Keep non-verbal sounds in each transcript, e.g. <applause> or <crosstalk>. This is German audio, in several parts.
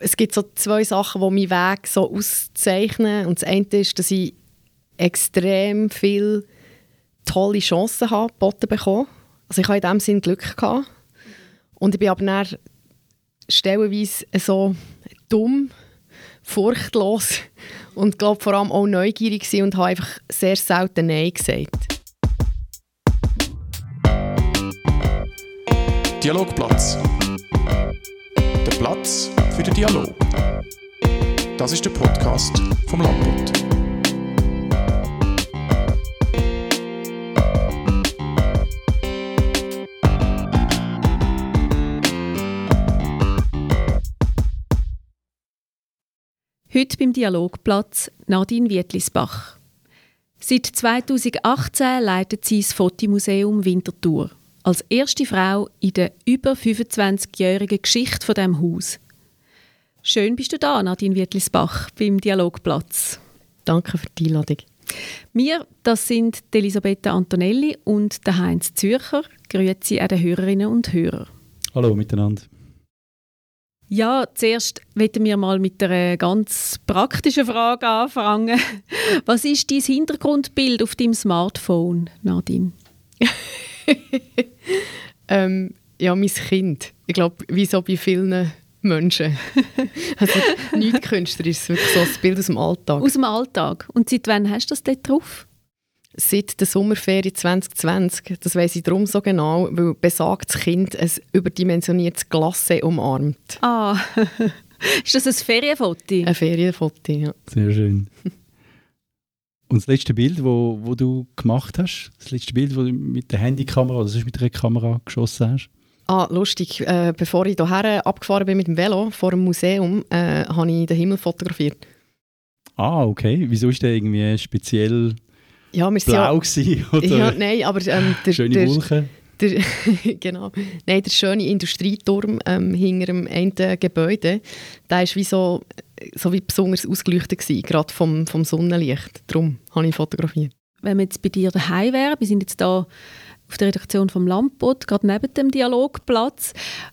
es gibt so zwei Sachen, die meinen Weg so auszeichnen. Und das eine ist, dass ich extrem viele tolle Chancen habe, geboten bekommen. Also ich habe in diesem Sinn Glück gehabt. Und ich bin aber dann stellenweise so dumm, furchtlos und glaube vor allem auch neugierig und habe einfach sehr selten Nein gesagt. Dialogplatz. Der Platz für den Dialog. Das ist der Podcast vom Landbund. Heute beim Dialogplatz Nadine Wietlisbach. Seit 2018 leitet sie das Fotomuseum Winterthur. Als erste Frau in der über 25-jährigen Geschichte von dem Haus. Schön bist du da, Nadine Wietlisbach, beim Dialogplatz. Danke für die Einladung. Wir, das sind Elisabetta Antonelli und der Heinz Zürcher. Grüezi an den Hörerinnen und Hörer. Hallo miteinander. Ja, zuerst wollen wir mal mit einer ganz praktischen Frage anfangen. <laughs> Was ist dein Hintergrundbild auf deinem Smartphone, Nadine? <laughs> <laughs> ähm, ja, mein Kind. Ich glaube, wie so bei vielen Menschen. <laughs> also nichts Künstler ist wirklich so ein Bild aus dem Alltag. Aus dem Alltag. Und seit wann hast du das dort drauf? Seit der Sommerferien 2020. Das weiß ich darum so genau, weil besagtes Kind ein überdimensioniertes Glasse umarmt. Ah, <laughs> ist das ein Ferienfoto? Ein Ferienfoto, ja. Sehr schön. Und das letzte Bild, wo, wo du gemacht hast, das letzte Bild, wo du mit der Handykamera oder mit der Kamera geschossen hast? Ah, lustig. Äh, bevor ich hierher abgefahren bin mit dem Velo vor dem Museum, äh, habe ich den Himmel fotografiert. Ah, okay. Wieso ist der irgendwie speziell ja, wir blau ja, gewesen, <laughs> oder? Ja, nein, aber ähm, der, schöne der, Wolken. Der, <laughs> genau. Nein, der schöne Industrieturm ähm, hinter dem einen Gebäude, der war wie so, so wie besonders ausgeleuchtet gewesen, gerade vom, vom Sonnenlicht. Darum habe ich fotografiert. Wenn wir jetzt bei dir daheim wären, wir sind jetzt da auf der Redaktion vom Lampot, gerade neben dem Dialogplatz.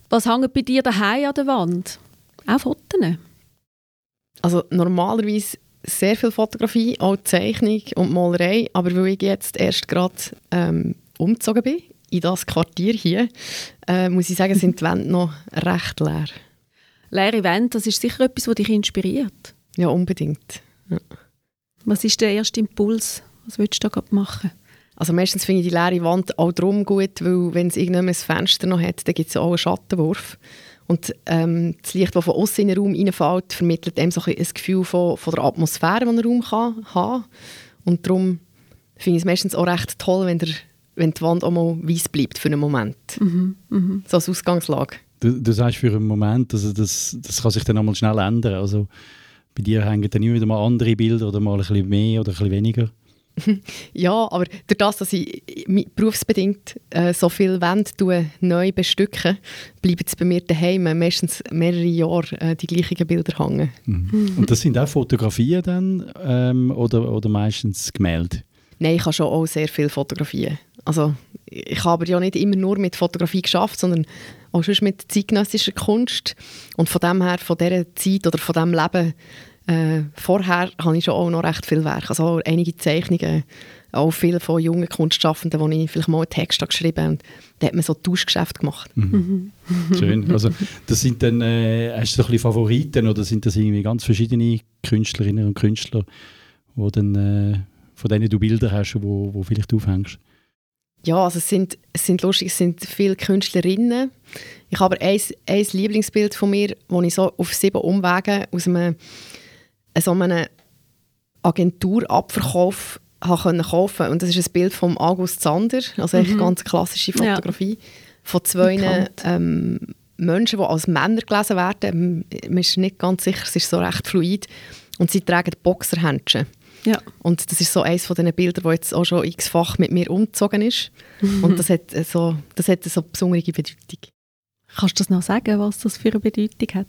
Was hängt bei dir daheim an der Wand? Auch Fotos? Also normalerweise sehr viel Fotografie, auch Zeichnung und Malerei, aber weil ich jetzt erst gerade ähm, umgezogen bin, in das Quartier hier, äh, muss ich sagen, sind die Wände noch recht leer. Leere Wände, das ist sicher etwas, was dich inspiriert. Ja, unbedingt. Ja. Was ist der erste Impuls? Was willst du da machen? Also meistens finde ich die leere Wand auch darum gut, weil wenn es irgendwann ein Fenster noch hat, dann gibt es auch einen Schattenwurf. Und ähm, das Licht, das von außen in den Raum reinfällt, vermittelt einem so ein, ein Gefühl von, von der Atmosphäre, die ein Raum kann haben Und darum finde ich es meistens auch recht toll, wenn, der, wenn die Wand auch mal weiß bleibt für einen Moment. Mhm, mh. So als Ausgangslage. Du, du sagst für einen Moment, also das, das kann sich dann einmal schnell ändern. Also bei dir hängen dann immer wieder mal andere Bilder oder mal ein bisschen mehr oder ein bisschen weniger. <laughs> ja, aber durch das, dass ich berufsbedingt äh, so viel Wände neu bestücke, bleiben es bei mir daheim meistens mehrere Jahre äh, die gleichen Bilder hängen. Mhm. <laughs> Und das sind auch Fotografien dann ähm, oder, oder meistens Gemälde? Nein, ich habe schon auch sehr viel Fotografien. Also ich habe ja nicht immer nur mit Fotografie geschafft, sondern auch schon mit zeitgenössischer Kunst. Und von dem her, von dieser Zeit oder von diesem Leben äh, vorher habe ich schon auch noch recht viel Werk, also einige Zeichnungen, auch viele von jungen Kunstschaffenden, wo ich vielleicht mal einen Text geschrieben habe. Und da hat man so Tauschgeschäfte gemacht. Mhm. Schön. Also das sind dann, äh, hast du so ein bisschen Favoriten oder sind das irgendwie ganz verschiedene Künstlerinnen und Künstler, wo dann, äh, von denen du Bilder hast, wo, wo vielleicht aufhängst? Ja, also es sind, es sind lustig, es sind viele Künstlerinnen. Ich habe aber ein, ein Lieblingsbild von mir, das ich so auf sieben Umwegen aus einem so einen Agenturabverkauf habe kaufen Und das ist ein Bild von August Zander, also mhm. eine ganz klassische Fotografie, ja. von zwei ähm, Menschen, die als Männer gelesen werden. Man ist nicht ganz sicher, es ist so recht fluid. Und sie tragen Boxerhändchen. Ja. Und das ist so eines von diesen Bildern, das jetzt auch schon x-fach mit mir umgezogen ist. Mhm. Und das hat, so, das hat so eine besondere Bedeutung. Kannst du das noch sagen, was das für eine Bedeutung hat?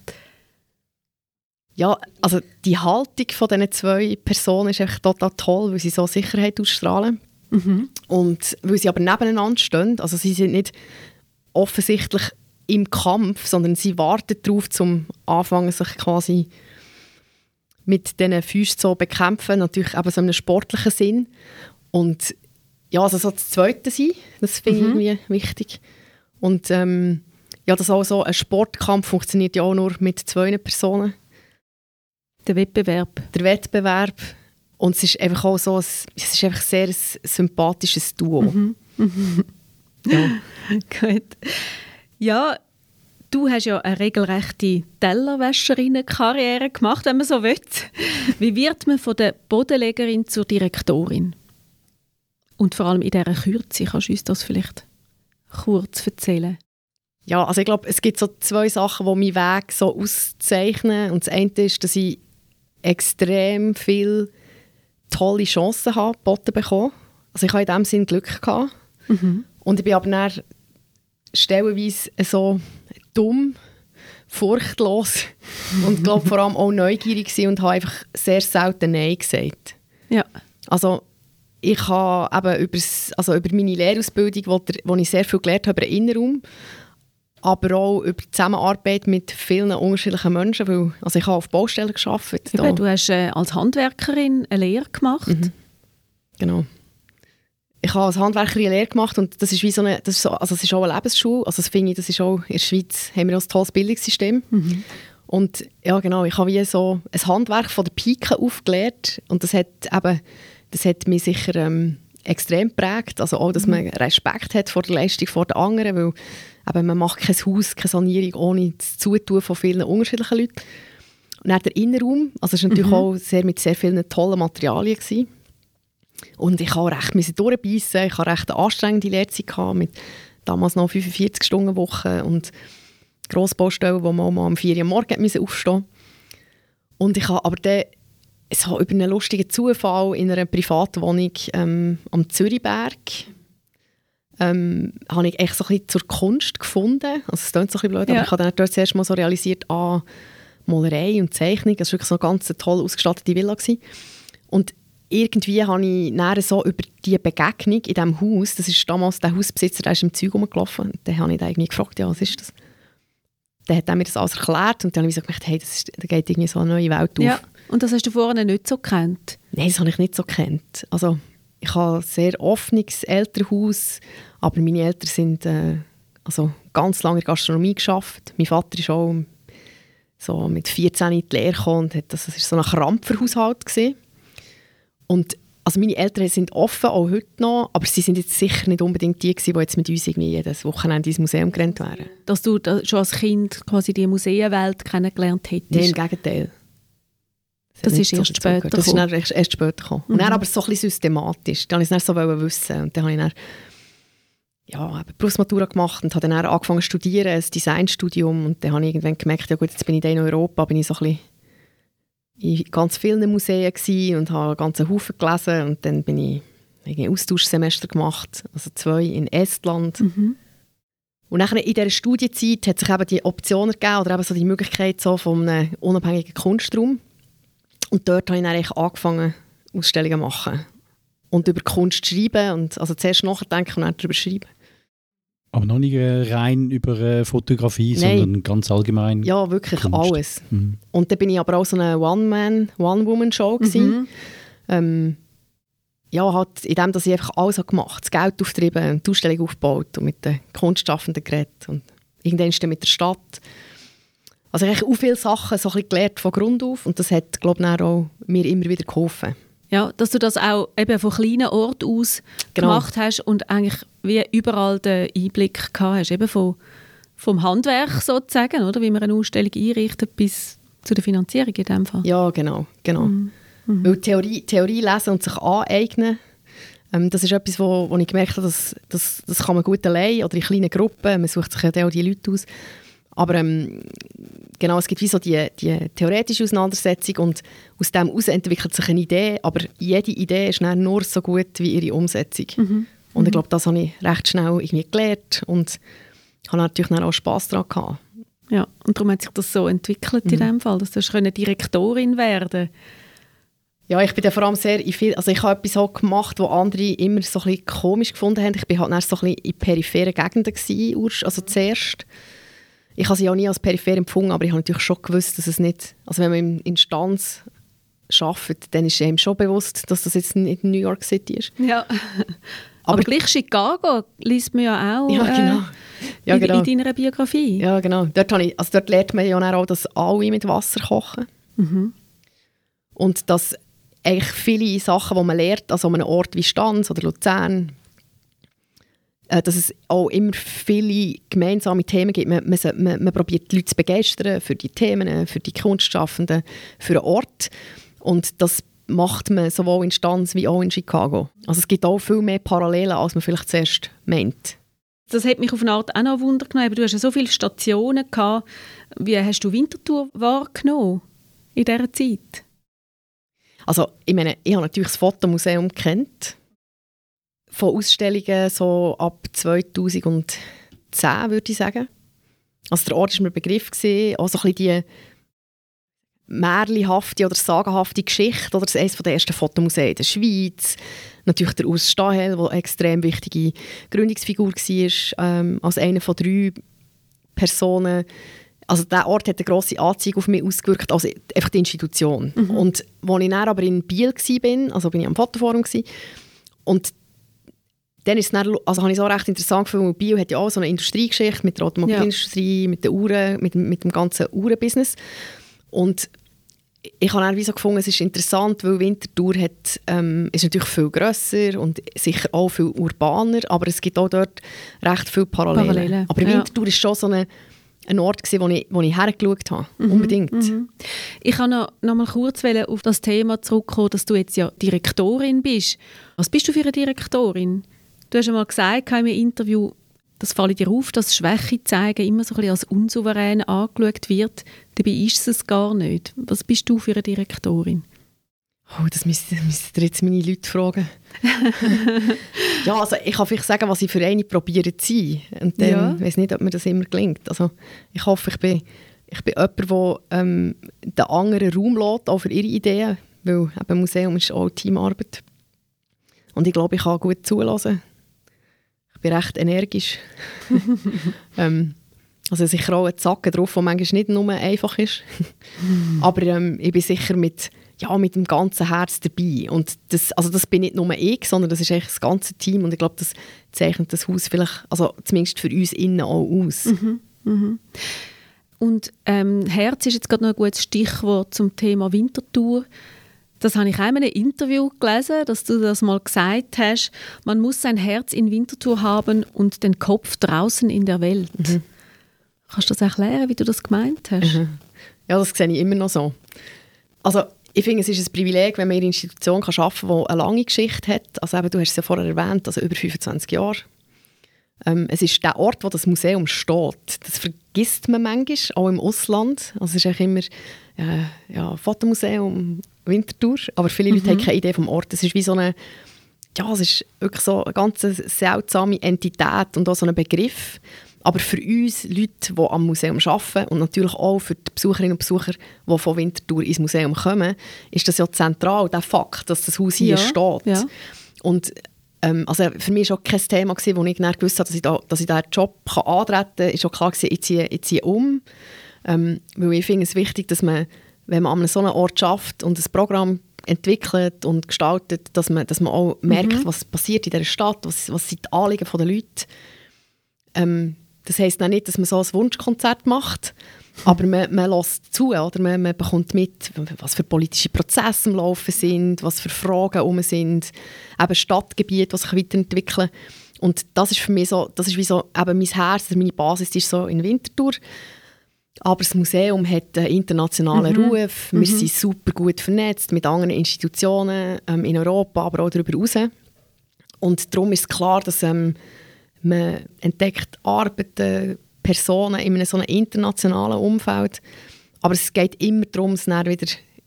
Ja, also die Haltung von diesen zwei Personen ist echt total toll, weil sie so Sicherheit ausstrahlen. Mhm. Und weil sie aber nebeneinander stehen, also sie sind nicht offensichtlich im Kampf, sondern sie warten darauf, zum Anfangen sich quasi mit diesen Füßen zu bekämpfen, natürlich eben so in einem sportlichen Sinn. Und ja, also so das Zweite sein, das finde Mhm. ich irgendwie wichtig. Und ähm, ja, dass auch so ein Sportkampf funktioniert ja auch nur mit zwei Personen. Der Wettbewerb. Der Wettbewerb. Und es ist einfach auch so, ein, es ist einfach sehr ein sympathisches Duo. Mhm. <laughs> Ja. Gut. Ja, du hast ja eine regelrechte Tellerwäscherinnen-Karriere gemacht, wenn man so will. Wie wird man von der Bodenlegerin zur Direktorin? Und vor allem in dieser Kürze, kannst du uns das vielleicht kurz erzählen? Ja, also ich glaube, es gibt so zwei Sachen, die meinen Weg so auszeichnen. Und das eine ist, dass ich extrem viele tolle Chancen habe geboten bekommen. Also ich habe in dem Sinn Glück gehabt. Und ich bin aber dann stellenweise so dumm, furchtlos und glaube vor allem auch neugierig und habe einfach sehr selten Nein gesagt. Ja. Also ich habe eben übers, also über meine Lehrausbildung, wo, der, wo ich sehr viel gelernt habe über den Innenraum, aber auch über die Zusammenarbeit mit vielen unterschiedlichen Menschen, weil also ich habe auf Baustellen gearbeitet. Eben, du hast äh, als Handwerkerin eine Lehre gemacht. Genau. Ich habe als Handwerkerin Lehre gemacht und das ist wie so eine, das ist so, also es ist auch eine Lebensschule. Also das finde ich, das ist auch, in der Schweiz haben wir auch ein tolles Bildungssystem. Und ja genau, ich habe wie so ein Handwerk von der Pike aufgelernt und das hat eben, das hat mich sicher ähm, extrem geprägt. Also auch, dass man Respekt hat vor der Leistung vor den anderen, weil eben, man macht kein Haus, keine Sanierung ohne das Zutun von vielen unterschiedlichen Leuten. Und dann der Innenraum, also es war natürlich auch sehr, mit sehr vielen tollen Materialien. Gewesen. Und ich habe recht müssen durchbeissen. Ich hatte recht eine anstrengende Lehrzeit mit damals noch 45 Stunden Woche und Grossbaustellen, wo man mal um 4 Uhr am Morgen musste aufstehen Und ich habe aber dann so über einen lustigen Zufall in einer Privatwohnung ähm, am Zürichberg ähm, habe ich echt so ein bisschen zur Kunst gefunden. Also es klingt so ein bisschen blöd, Ja. aber ich habe dann dort zuerst mal so realisiert, ah, Malerei und Zeichnung, das war wirklich so eine ganz toll ausgestattete Villa. Gewesen. Und irgendwie habe ich so über die Begegnung in diesem Haus, das ist damals der Hausbesitzer, der ist im Zeug rumgelaufen, und dann habe ich den irgendwie gefragt, ja, was ist das? Dann hat er mir das alles erklärt und dann habe ich so gedacht, hey, das ist, da geht irgendwie so eine neue Welt auf. Ja. Und das hast du vorher nicht so gekannt. Nein, das habe ich nicht so gekannt. Also, ich habe ein sehr offenes Elternhaus, aber meine Eltern sind äh, also ganz lange in der Gastronomie geschafft. Mein Vater ist auch so mit 14 in die Lehre gekommen und hat, das, ist so ein Krampferhaushalt gewesen. Und also meine Eltern sind offen, auch heute noch, aber sie sind jetzt sicher nicht unbedingt die gewesen, die jetzt mit uns irgendwie jedes Wochenende ins Museum gerannt wären. Dass du schon als Kind quasi die Museenwelt kennengelernt hättest. Nein, im Gegenteil. Das hat ist erst dazu später gehört. Das ist gekommen. dann erst, erst später gekommen. Und dann aber so ein bisschen systematisch. Dann wollte ich es dann so wissen. Und dann habe ich dann ja, Berufsmatura gemacht und habe dann angefangen zu studieren, ein Designstudium. Und dann habe ich irgendwann gemerkt, ja gut, jetzt bin ich in Europa, bin ich so ein bisschen in ganz vielen Museen und habe ganzen Haufen gelesen. Und dann bin ich ein Austauschsemester gemacht, also zwei in Estland. Mhm. Und nachher in dieser Studienzeit hat sich eben die Option ergeben, oder eben so die Möglichkeit so von einem unabhängigen Kunstraum. Und dort habe ich dann eigentlich angefangen, Ausstellungen zu machen. Und über Kunst zu schreiben. Und also zuerst nachdenken und dann darüber schreiben. Aber noch nicht rein über äh, Fotografie, Nein. sondern ganz allgemein. Ja, wirklich Kunst. alles. Mhm. Und dann bin ich aber auch so eine One-Man, One-Woman-Show. Mhm. Ähm, ja, halt in dem, dass ich einfach alles habe gemacht das Geld auftrieben und die Ausstellung aufgebaut und mit den Kunstschaffenden geredet und irgendwann dann mit der Stadt. Also ich habe auch viele Sachen so ein bisschen gelernt von Grund auf und das hat, glaube ich, auch mir immer wieder geholfen. Ja, dass du das auch eben von kleinen Orten aus Genau. gemacht hast und eigentlich wie überall den Einblick gehabt hast, eben von, vom Handwerk sozusagen, oder? wie man eine Ausstellung einrichtet, bis zu der Finanzierung in dem Fall. Ja, genau. genau. Weil Theorie, Theorie lesen und sich aneignen, ähm, das ist etwas, wo, wo ich gemerkt habe, dass, das, das kann man gut allein oder in kleinen Gruppen, man sucht sich ja auch die Leute aus. Aber ähm, genau, es gibt wie so die, die theoretische Auseinandersetzung und aus dem heraus entwickelt sich eine Idee, aber jede Idee ist dann nur so gut wie ihre Umsetzung. Und ich glaube, das habe ich recht schnell irgendwie gelernt und habe natürlich dann auch Spass daran gehabt. Ja, und darum hat sich das so entwickelt in dem Fall, dass du können Direktorin werden Ja, ich bin dann vor allem sehr in viel, also ich habe etwas auch gemacht, wo andere immer so ein bisschen komisch gefunden haben. Ich bin halt dann so ein bisschen in peripheren Gegenden gewesen, also zuerst. Ich habe sie auch nie als peripher empfunden, aber ich habe natürlich schon gewusst, dass es nicht, also wenn man in Instanz arbeitet, dann ist einem schon bewusst, dass das jetzt nicht New York City ist. Ja. Aber, aber gleich Chicago liest man ja auch ja, genau. ja, in, genau. in deiner Biografie. Ja, genau. Dort, ich, also dort lernt man ja auch, dass alle mit Wasser kochen. Mhm. Und dass eigentlich viele Sachen, die man lernt, also an einem Ort wie Stanz oder Luzern, äh, dass es auch immer viele gemeinsame Themen gibt. Man, man, man, man probiert die Leute zu begeistern für die Themen, für die Kunstschaffenden, für einen Ort. Und das macht man sowohl in Stanz wie auch in Chicago. Also es gibt auch viel mehr Parallelen, als man vielleicht zuerst meint. Das hat mich auf eine Art auch noch Wunder genommen. Du hast ja so viele Stationen gehabt. Wie hast du Winterthur wahrgenommen in dieser Zeit? Also ich meine, ich habe natürlich das Fotomuseum kennt von Ausstellungen so ab 2010, würde ich sagen. Also der Ort war mir Begriff, gewesen, auch so ein bisschen die märchenhafte oder sagenhafte Geschichte oder eines der ersten Fotomuseen in der Schweiz. Natürlich der Urs Stahel, der eine extrem wichtige Gründungsfigur war, ähm, als eine von drei Personen. Also der Ort hat eine grosse Anzeige auf mich ausgewirkt, also einfach die Institution. Mhm. Und als ich dann aber in Biel war, also bin ich am Fotoforum, gewesen, und dann ist es dann, also habe ich es auch recht interessant gefunden, Bio hat ja auch so eine Industriegeschichte mit der Automobilindustrie, ja. mit den Uhren, mit, mit dem ganzen Uhrenbusiness. Und ich habe auch so gefunden, es ist interessant, weil Winterthur hat, ähm, ist natürlich viel grösser und sicher auch viel urbaner, aber es gibt auch dort recht viele Parallelen. Parallele, aber ja. Winterthur ist schon so eine, ein Ort, gewesen, wo ich, wo ich hergeschaut habe, mhm, unbedingt. Mhm. Ich kann noch, noch mal kurz auf das Thema zurückkommen, dass du jetzt ja Direktorin bist. Was bist du für eine Direktorin? Du hast einmal gesagt in einem Interview, das fällt dir auf, dass Schwäche zeigen immer so ein bisschen als unsouverän angeschaut wird. Dabei ist es gar nicht. Was bist du für eine Direktorin? Oh, das müsst ihr jetzt meine Leute fragen. <laughs> ja, also ich kann vielleicht sagen, was ich für eine probiere zu sein. Und dann ja. weiß nicht, ob mir das immer gelingt. Also ich hoffe, ich bin, ich bin jemand, der ähm, den anderen Raum lässt, auch für ihre Ideen. Weil eben Museum ist auch Teamarbeit. Und ich glaube, ich kann gut zulassen ich bin recht energisch. <laughs> ähm, also sicher auch ein Zacken drauf, der manchmal nicht nur einfach ist. Aber ähm, ich bin sicher mit, ja, mit dem ganzen Herz dabei. Und das, also das bin nicht nur ich, sondern das ist eigentlich das ganze Team. Und ich glaube, das zeichnet das Haus vielleicht, also zumindest für uns innen auch aus. Mhm. Mhm. Und ähm, Herz ist jetzt gerade noch ein gutes Stichwort zum Thema Wintertour. Das habe ich auch in einem Interview gelesen, dass du das mal gesagt hast. Man muss sein Herz in Winterthur haben und den Kopf draußen in der Welt. Mhm. Kannst du das erklären, wie du das gemeint hast? Mhm. Ja, das sehe ich immer noch so. Also ich finde, es ist ein Privileg, wenn man in einer Institution kann arbeiten kann, die eine lange Geschichte hat. Also eben, du hast es ja vorher erwähnt, also über 25 Jahre. Ähm, es ist der Ort, wo das Museum steht. Das vergisst man manchmal, auch im Ausland. Also es ist eigentlich immer äh, ja, Fotomuseum, Winterthur, aber viele mhm. Leute haben keine Idee vom Ort. Es ist wie so eine, ja, es ist wirklich so eine ganz seltsame Entität und auch so ein Begriff. Aber für uns Leute, die am Museum arbeiten und natürlich auch für die Besucherinnen und Besucher, die von Winterthur ins Museum kommen, ist das ja zentral, der Fakt, dass das Haus hier ja, steht. Ja. Und ähm, also für mich war auch kein Thema, gewesen, wo ich gewusst habe, dass ich, da, dass ich diesen Job kann antreten kann. Es war auch klar, gewesen, ich ziehe, ich ziehe um. Ähm, weil ich finde es wichtig, dass man wenn man an so einem Ort schafft und ein Programm entwickelt und gestaltet, dass man, dass man auch merkt, mhm. was passiert in dieser Stadt, was, was sind die Anliegen der Leute. Ähm, das heisst nicht, dass man so ein Wunschkonzert macht, aber man, man lässt zu, oder? Man, man bekommt mit, was für politische Prozesse im Laufen sind, was für Fragen um sind, eben Stadtgebiete, die sich weiterentwickeln. Und das ist für mich so, das ist wie so, eben mein Herz, also meine Basis ist so in Winterthur. Aber das Museum hat einen internationalen mhm. Ruf. Wir mhm. sind super gut vernetzt mit anderen Institutionen ähm, in Europa, aber auch darüber hinaus. Und darum ist klar, dass ähm, man entdeckt Arbeiten, Personen in einem so einem internationalen Umfeld. Aber es geht immer darum, es dann wieder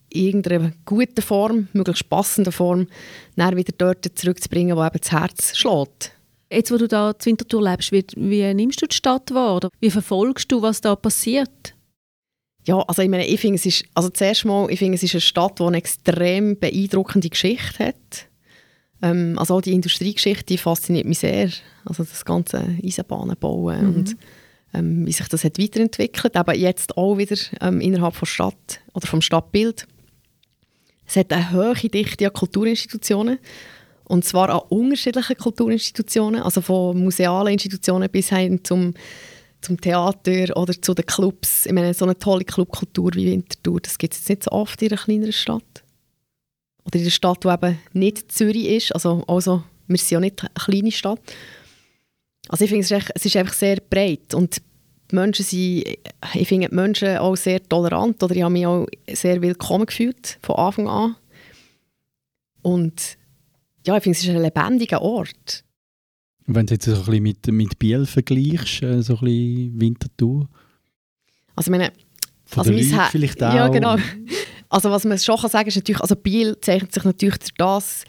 in irgendeiner guten Form, möglichst passenden Form, dann wieder dort zurückzubringen, wo eben das Herz schlägt. Jetzt, wo du da zu Winterthur lebst, wie, wie nimmst du die Stadt wahr? Oder wie verfolgst du, was da passiert? Ja, also ich meine, ich finde, es ist, also zuerst mal, ich finde, es ist eine Stadt, die eine extrem beeindruckende Geschichte hat. Ähm, also auch die Industriegeschichte, die fasziniert mich sehr. Also das ganze Eisenbahnenbauen mhm. und ähm, wie sich das hat weiterentwickelt, aber jetzt auch wieder ähm, innerhalb von Stadt oder vom Stadtbild. Es hat eine hohe Dichte an Kulturinstitutionen und zwar an unterschiedlichen Kulturinstitutionen, also von musealen Institutionen bis hin zum, zum Theater oder zu den Clubs. Ich meine, so eine tolle Clubkultur wie Winterthur, das gibt es jetzt nicht so oft in einer kleineren Stadt. Oder in einer Stadt, die eben nicht Zürich ist, also, also wir sind ja nicht eine kleine Stadt. Also ich finde, es, ist es ist einfach sehr breit und die Menschen sind, ich finde die Menschen auch sehr tolerant oder ich habe mich auch sehr willkommen gefühlt von Anfang an. Und ja, ich finde, es ist ein lebendiger Ort. Wenn du jetzt so ein bisschen mit, mit Biel vergleichst, äh, so ein bisschen Winterthur? Also meine, Von also mein vielleicht auch? Ja, genau. Also was man schon kann sagen ist natürlich, also Biel zeichnet sich natürlich durch das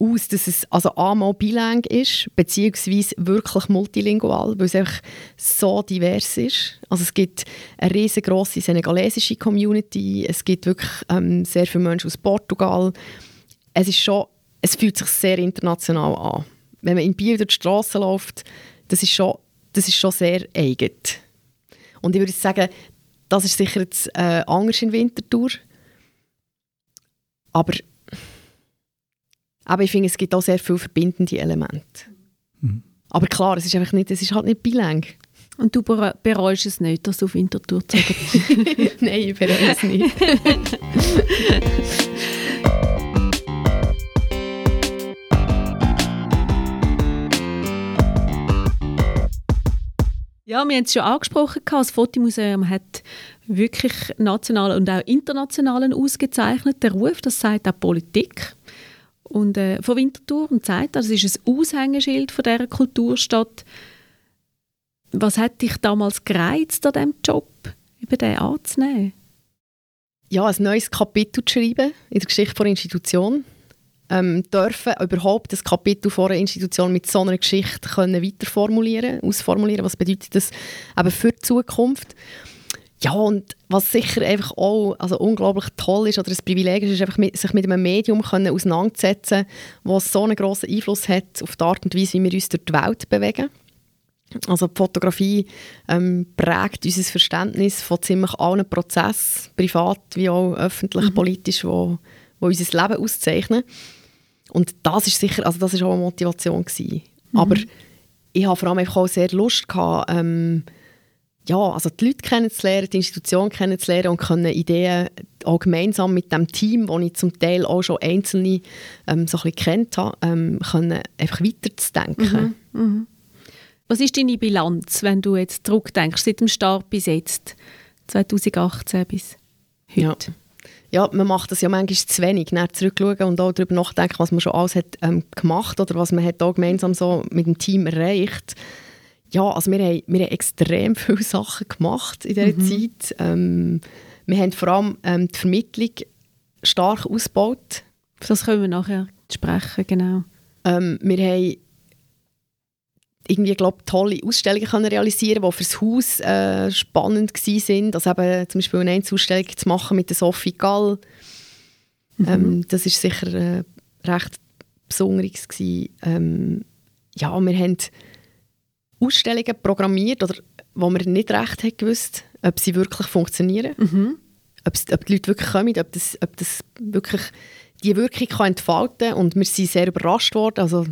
aus, dass es also einmal bilang ist, beziehungsweise wirklich multilingual, weil es einfach so divers ist. Also es gibt eine riesengroße senegalesische Community, es gibt wirklich ähm, sehr viele Menschen aus Portugal. Es ist schon, es fühlt sich sehr international an. Wenn man in Biel durch die Straße läuft, das ist schon, das ist schon sehr eigen. Und ich würde sagen, das ist sicher jetzt äh, anders in Winterthur. Aber, aber ich finde, es gibt auch sehr viele verbindende Elemente. Mhm. Aber klar, es ist einfach nicht, es ist halt nicht bilang. Und du bere- bereust es nicht, dass du auf Winterthur gezogen bist? <laughs> Nein, ich bereue es nicht. <laughs> Ja, wir haben es schon angesprochen, das Fotomuseum hat wirklich nationalen und auch internationalen ausgezeichnet. Der Ruf, das sagt auch Politik. Und äh, von Winterthur und sagt, das ist ein Aushängeschild von dieser Kulturstadt. Was hat dich damals gereizt an diesem Job, über den anzunehmen? ja, ein neues Kapitel zu schreiben in der Geschichte der Institution. Ähm, dürfen überhaupt das Kapitel vor einer Institution mit so einer Geschichte können weiterformulieren, ausformulieren, was bedeutet das eben für die Zukunft. Ja, und was sicher einfach auch also unglaublich toll ist oder ein Privileg ist, ist einfach mit, sich mit einem Medium können auseinanderzusetzen, das so einen grossen Einfluss hat auf die Art und Weise, wie wir uns durch die Welt bewegen. Also die Fotografie ähm, prägt unser Verständnis von ziemlich allen Prozessen, privat wie auch öffentlich, politisch, wo, wo unser Leben auszeichnen. Und das ist sicher, also das ist auch eine Motivation gewesen. Aber ich habe vor allem einfach auch sehr Lust gehabt, ähm, ja, also die Leute kennenzulernen, die Institution kennenzulernen und können Ideen auch gemeinsam mit dem Team, wo ich zum Teil auch schon einzelne ähm, so ein bisschen kennt habe, ähm, können einfach weiterzudenken. Was ist deine Bilanz, wenn du jetzt zurückdenkst, seit dem Start bis jetzt, 2018 bis heute? Ja. Ja, man macht das ja manchmal zu wenig, dann zurückschauen und auch darüber nachdenken, was man schon alles hat ähm, gemacht oder was man hat auch gemeinsam so mit dem Team erreicht. Ja, also wir haben, wir haben extrem viele Sachen gemacht in dieser Zeit. Ähm, wir haben vor allem ähm, die Vermittlung stark ausgebaut. Das können wir nachher sprechen, genau. Ähm, wir haben irgendwie, glaub, tolle Ausstellungen können realisieren die fürs Haus äh, spannend waren. Also eben zum Beispiel eine Einzelausstellung zu machen mit der Sophie Gall. Ähm, das ist sicher äh, recht Besonderes. gewesen. Ähm, ja, wir haben Ausstellungen programmiert, oder, wo wir nicht recht haben gewusst, ob sie wirklich funktionieren. Ob, es- ob die Leute wirklich kommen, ob das, ob das wirklich die Wirkung kann entfalten kann. Und wir sind sehr überrascht worden. Also,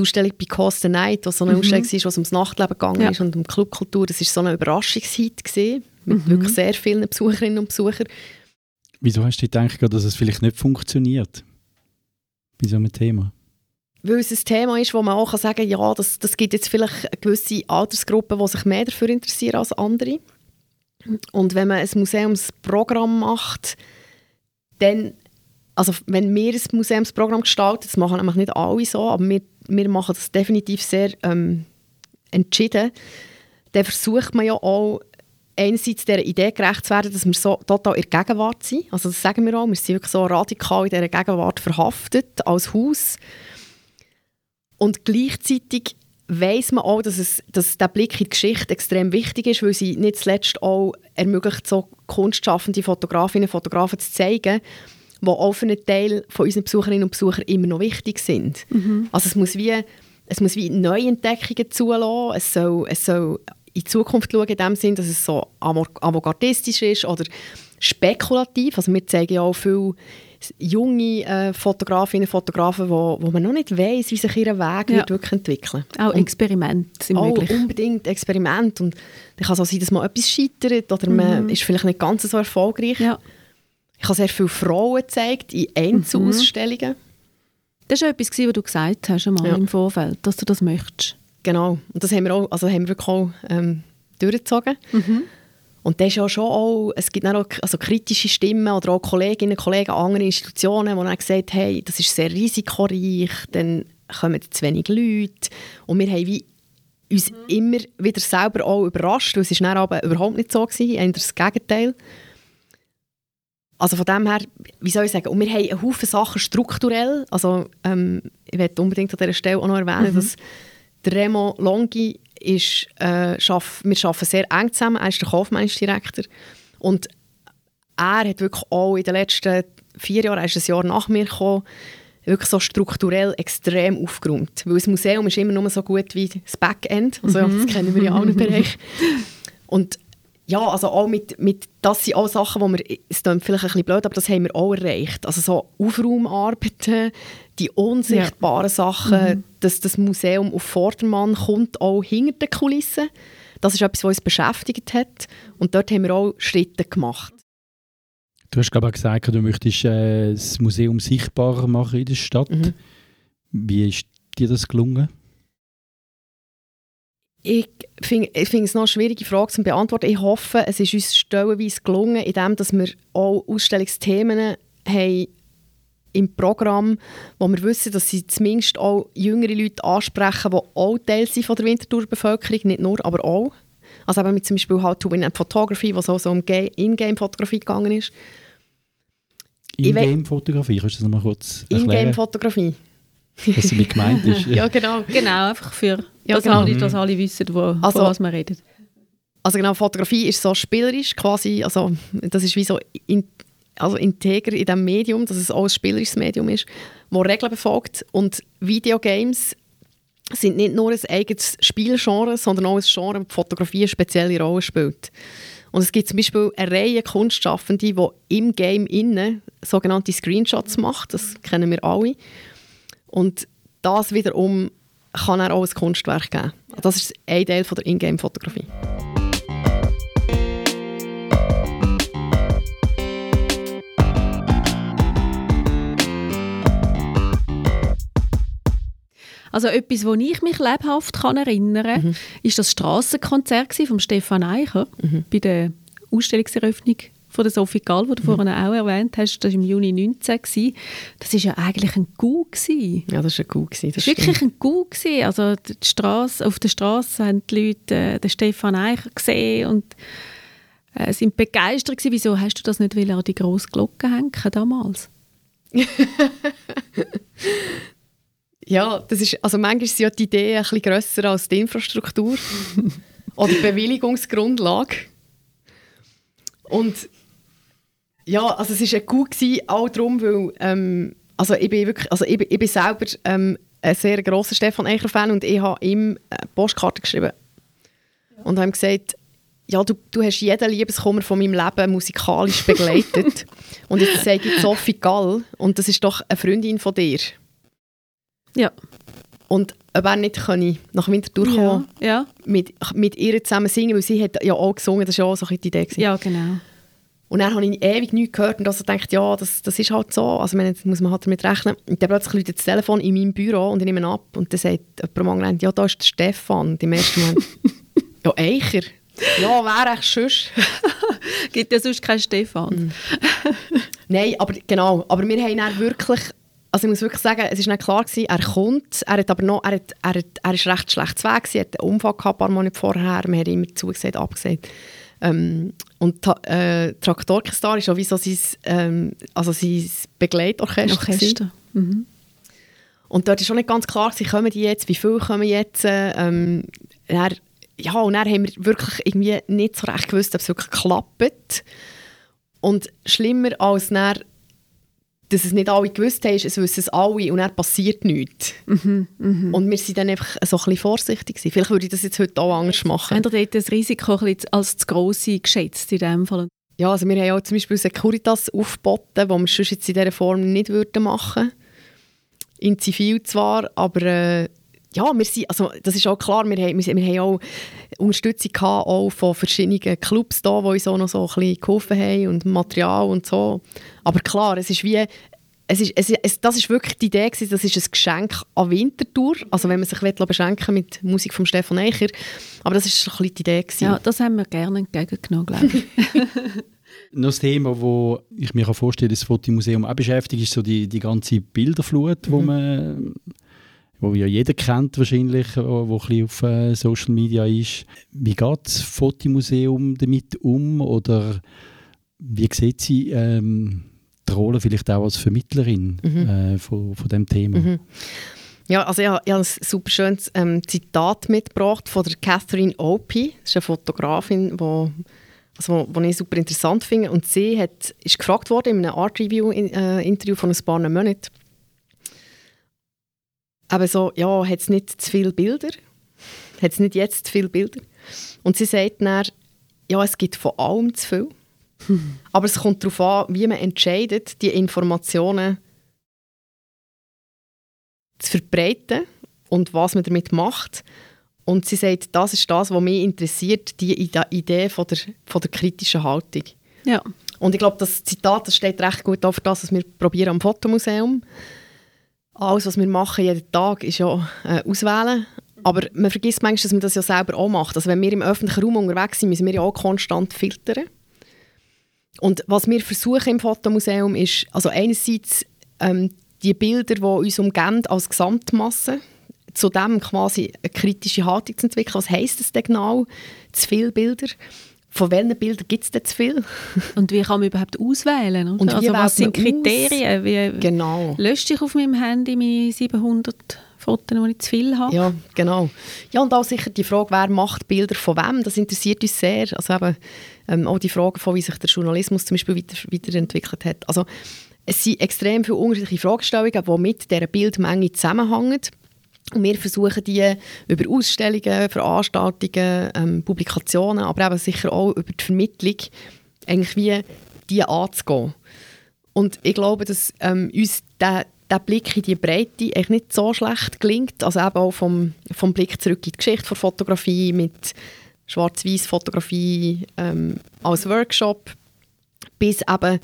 die Ausstellung «Because the Night», was so eine Ausstellung war, was ums Nachtleben gegangen Ja. ist und um Clubkultur, das war so eine Überraschungszeit gewesen, mit wirklich sehr vielen Besucherinnen und Besuchern. Wieso hast du gedacht, dass es vielleicht nicht funktioniert? Bei so einem Thema? Weil es ein Thema ist, wo man auch kann sagen kann, ja, das, das gibt jetzt vielleicht eine gewisse Altersgruppen, die sich mehr dafür interessieren als andere. Und wenn man ein Museumsprogramm macht, dann, also wenn wir ein Museumsprogramm gestalten, das machen nämlich nicht alle so, aber wir, wir machen das definitiv sehr ähm, entschieden, dann versucht man ja auch einerseits dieser Idee gerecht zu werden, dass wir so total in der Gegenwart sind. Also das sagen wir auch, wir sind wirklich so radikal in dieser Gegenwart verhaftet als Haus. Und gleichzeitig weiß man auch, dass, es, dass der Blick in die Geschichte extrem wichtig ist, weil sie nicht zuletzt auch ermöglicht, so kunstschaffende Fotografinnen und Fotografen zu zeigen, die auch für einen Teil von unseren Besucherinnen und Besuchern immer noch wichtig sind. Also es muss wie, es muss wie Neuentdeckungen zulassen, es soll, es soll in die Zukunft schauen, in dem Sinn, dass es so avantgardistisch ist oder spekulativ. Also wir zeigen ja auch viele junge äh, Fotografinnen und Fotografen, wo, wo man noch nicht weiß, wie sich ihr Weg ja. wird wirklich entwickeln Auch Experimente sind auch möglich. unbedingt Experiment. Und dann kann es auch sein, dass man etwas scheitert oder mhm. man ist vielleicht nicht ganz so erfolgreich. Ja. Ich habe sehr viele Frauen gezeigt in Einzelausstellungen. Mhm. Das war etwas, was du gesagt hast einmal ja. im Vorfeld, dass du das möchtest. Genau. Und das haben wir, auch, also haben wir wirklich auch ähm, durchgezogen. Mhm. Und das ist ja schon auch, es gibt auch also kritische Stimmen oder auch Kolleginnen und Kollegen an anderen Institutionen, die dann gesagt haben, hey, das ist sehr risikoreich, dann kommen zu wenig Leute. Und wir haben wie uns mhm. immer wieder selber auch überrascht, weil es ist dann aber überhaupt nicht so gewesen, eher das Gegenteil. Also von dem her, wie soll ich sagen, und wir haben einen Haufen Sachen strukturell, also ähm, ich möchte unbedingt an dieser Stelle auch noch erwähnen, mhm. dass der Remo Longi ist, äh, schaff, wir arbeiten sehr eng zusammen, er ist der Kaufmännischdirektor und er hat wirklich auch in den letzten vier Jahren, er ist ein Jahr nach mir gekommen, wirklich so strukturell extrem aufgeräumt. Weil das Museum ist immer nur so gut wie das Backend, also mhm. das kennen wir ja auch im Bereich. <laughs> Und ja, also auch mit, mit, das sind auch Sachen, wo wir, es klingt vielleicht ein bisschen blöd, aber das haben wir auch erreicht. Also so Aufraumarbeiten, die unsichtbaren ja. Sachen, mhm. dass das Museum auf Vordermann kommt, auch hinter den Kulissen. Das ist etwas, was uns beschäftigt hat. Und dort haben wir auch Schritte gemacht. Du hast ich gesagt, du möchtest äh, das Museum sichtbarer machen in der Stadt. Mhm. Wie ist dir das gelungen? Ich finde ich es noch eine schwierige Frage zu beantworten. Ich hoffe, es ist uns stellenweise gelungen, indem dass wir auch Ausstellungsthemen haben im Programm, wo wir wissen, dass sie zumindest auch jüngere Leute ansprechen, die auch Teil sind von der Winterthur-Bevölkerung, nicht nur, aber auch. Also eben mit zum Beispiel «How to win a Photography», was auch so um In-Game-Fotografie gegangen ist. In-Game-Fotografie, kannst du das mal kurz erklären? In-Game-Fotografie. Was damit gemeint ist. <laughs> ja, genau. Genau, einfach für ja, dass, genau. alle, dass alle wissen, wo, also, von was wir reden. Also genau, Fotografie ist so spielerisch quasi, also das ist wie so in, also integer in diesem Medium, dass es auch ein spielerisches Medium ist, das Regeln befolgt und Videogames sind nicht nur ein eigenes Spielgenre, sondern auch ein Genre, das Fotografie eine spezielle Rolle spielt. Und es gibt zum Beispiel eine Reihe Kunstschaffende, die im Game innen sogenannte Screenshots macht. Das kennen wir alle. Und das wiederum kann er auch ein Kunstwerk geben. Das ist ein Teil von der Ingame-Fotografie. Also etwas, wo ich mich lebhaft kann erinnern kann, mhm. ist das Strassenkonzert von Stefan Eicher mhm. bei der Ausstellungseröffnung von der Sophie Gall, die du mhm. vorhin auch erwähnt hast, das war im Juni 19. Das war ja eigentlich ein Gu. Ja, das war ein Gu. Das, das war wirklich ein Gu. Also die Strasse, auf der Straße haben die Leute äh, den Stefan Eicher gesehen und äh, sind begeistert gewesen. Wieso hast du das nicht an die grosse Glocke hängen damals? <laughs> ja, das ist, also manchmal sind ja die Ideen ein bisschen grösser als die Infrastruktur <laughs> oder die Bewilligungsgrundlage. Und ja, also es war gut, gewesen, auch darum, weil ähm, also ich bin wirklich, also ich, ich bin selber ähm, ein sehr grosser Stefan Eicher-Fan und ich habe ihm eine Postkarte geschrieben und habe ihm gesagt, ja, du, du hast jeden Liebeskummer von meinem Leben musikalisch begleitet <laughs> und jetzt sage ich Sophie Gall und das ist doch eine Freundin von dir. Ja. Und ob er nicht könne, nach Winterthur kommen, ja, ja. Mit, mit ihr zusammen singen, weil sie hat ja auch gesungen, das war ja auch so die Idee. Gewesen. Ja, genau. Und dann habe ich ewig nichts gehört und also dachte, ja, das, das ist halt so. Also meine, muss man halt damit rechnen. Und dann plötzlich läutet das Telefon in meinem Büro und ich nehme ab und dann sagt jemand am ja, da ist der Stefan. Und im ersten Moment, <laughs> ja, Eicher. Ja, wäre echt sonst. <laughs> Gibt ja sonst keinen Stefan. Mm. Nein, aber genau. Aber wir haben dann wirklich, also ich muss wirklich sagen, es war nicht klar gewesen, er kommt, er hat aber noch, er, hat, er, hat, er ist recht schlecht zu Weg er hat einen Unfall gehabt, ein paar Monate vorher, wir haben immer zugesagt, abgesagt. Ähm, und äh, Traktorkestar ist auch wie so sein, ähm, also sein Begleitorchester. Orchester. Mhm. Und dort war schon nicht ganz klar, wie kommen die jetzt, wie viele kommen jetzt. Ähm, dann, ja, und dann haben wir wirklich irgendwie nicht so recht gewusst, ob es wirklich klappt. Und schlimmer als dann dass es nicht alle gewusst haben, es wissen es alle und dann passiert nichts. Mhm, mhm. Und wir sind dann einfach so ein bisschen vorsichtig gewesen. Vielleicht würde ich das jetzt heute auch anders machen. Haben ihr dort das Risiko ein bisschen als zu gross geschätzt in dem Fall? Ja, also wir haben auch zum Beispiel Securitas aufgeboten, wo wir sonst jetzt in dieser Form nicht würden machen In Zivil zwar, aber äh, ja, wir sind, also das ist auch klar, wir haben, wir, wir haben auch Unterstützung gehabt, auch von verschiedenen Clubs da, die uns auch noch so ein bisschen geholfen haben und Material und so. Aber klar, es ist wie, es ist, es, es, das ist wirklich die Idee gewesen, das ist ein Geschenk an Winterthur, also wenn man sich will, beschenken mit Musik von Stefan Eicher, aber das ist ein bisschen die Idee gewesen. Ja, das haben wir gerne entgegengenommen, glaube ich. <laughs> <laughs> Noch das Thema, wo ich mir vorstellen kann, das Fotomuseum auch beschäftigt, ist so die, die ganze Bilderflut, mhm. wo man wo ja jeder kennt wahrscheinlich, wo, wo ein bisschen auf äh, Social Media ist. Wie geht das Fotomuseum damit um oder wie sieht sie ähm, die Rolle vielleicht auch als Vermittlerin mhm. äh, von, von dem Thema? Mhm. Ja, also ich, ich habe ein super schönes ähm, Zitat mitgebracht von der Catherine Opie. Das ist eine Fotografin, die also, wo, ich super interessant finde. Und sie hat, ist gefragt worden in einem Art Review äh, Interview von ein paar Monaten, aber so, ja, hat es nicht zu viele Bilder? Hat es nicht jetzt zu viele Bilder? Und sie sagt dann, ja, es gibt von allem zu viel. Hm. <laughs> Aber es kommt darauf an, wie man entscheidet, die Informationen zu verbreiten und was man damit macht. Und sie sagt, das ist das, was mich interessiert, die Idee von der, von der kritischen Haltung. Ja. Und ich glaube, das Zitat das steht recht gut auf das, was wir probieren am Fotomuseum. Alles, was wir machen jeden Tag, ist ja äh, auswählen. Aber man vergisst manchmal, dass man das ja selber auch macht. Also wenn wir im öffentlichen Raum unterwegs sind, müssen wir ja auch konstant filtern. Und was wir versuchen im Fotomuseum ist, also einerseits ähm, die Bilder, die uns umgeben, als Gesamtmasse, zu dem quasi eine kritische Haltung zu entwickeln. Was heisst das denn genau? Zu viele Bilder? Von welchen Bildern gibt es denn zu viel? Und wie kann man überhaupt auswählen? Oder? Und also was sind Kriterien? Wie genau. lösche ich auf meinem Handy meine 700 Fotos, die ich zu viel habe? Ja, genau. Ja, und auch sicher die Frage, wer macht Bilder von wem, das interessiert uns sehr. Also eben, ähm, auch die Frage, von wie sich der Journalismus zum Beispiel weiter, weiterentwickelt hat. Also es sind extrem viele unterschiedliche Fragestellungen, die mit dieser Bildmenge zusammenhängen. Und wir versuchen die über Ausstellungen, Veranstaltungen, ähm, Publikationen, aber eben sicher auch über die Vermittlung eigentlich wie die anzugehen. Und ich glaube, dass ähm, uns der, der Blick in die Breite eigentlich nicht so schlecht gelingt. Also eben auch vom, vom Blick zurück in die Geschichte der Fotografie mit Schwarz-Weiß-Fotografie ähm, als Workshop bis eben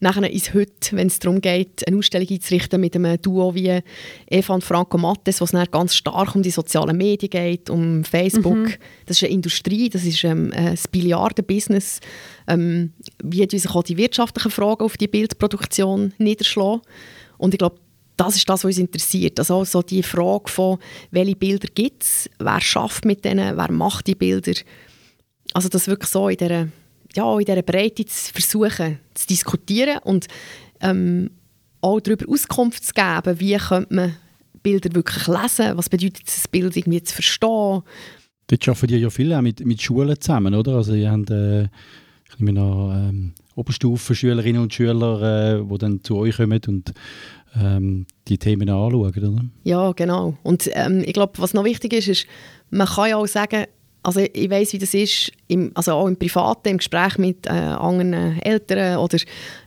nachher ins Heute, wenn es darum geht, eine Ausstellung einzurichten mit einem Duo wie Eva und Franco Mattes, was dann ganz stark um die sozialen Medien geht, um Facebook. Mhm. Das ist eine Industrie, das ist ähm, ein Billiarden-Business. Ähm, wie sich auch die wirtschaftlichen Fragen auf die Bildproduktion niederschlagen. Und ich glaube, das ist das, was uns interessiert. Also so die Frage von, welche Bilder gibt es, wer schafft mit denen, wer macht die Bilder. Also das wirklich so in dieser ja, in dieser Breite zu versuchen, zu diskutieren und ähm, auch darüber Auskunft zu geben, wie könnte man Bilder wirklich lesen, was bedeutet es, das Bild irgendwie zu verstehen. Dort arbeiten ihr ja viel auch mit, mit Schulen zusammen, oder? Also ihr habt, äh, ich nehme noch ähm, Oberstufenschülerinnen und Schüler, äh, die dann zu euch kommen und ähm, die Themen anschauen, oder? Ja, genau. Und ähm, ich glaube, was noch wichtig ist, ist, man kann ja auch sagen, also ich weiß, wie das ist, im, also auch im Privaten, im Gespräch mit äh, anderen Eltern oder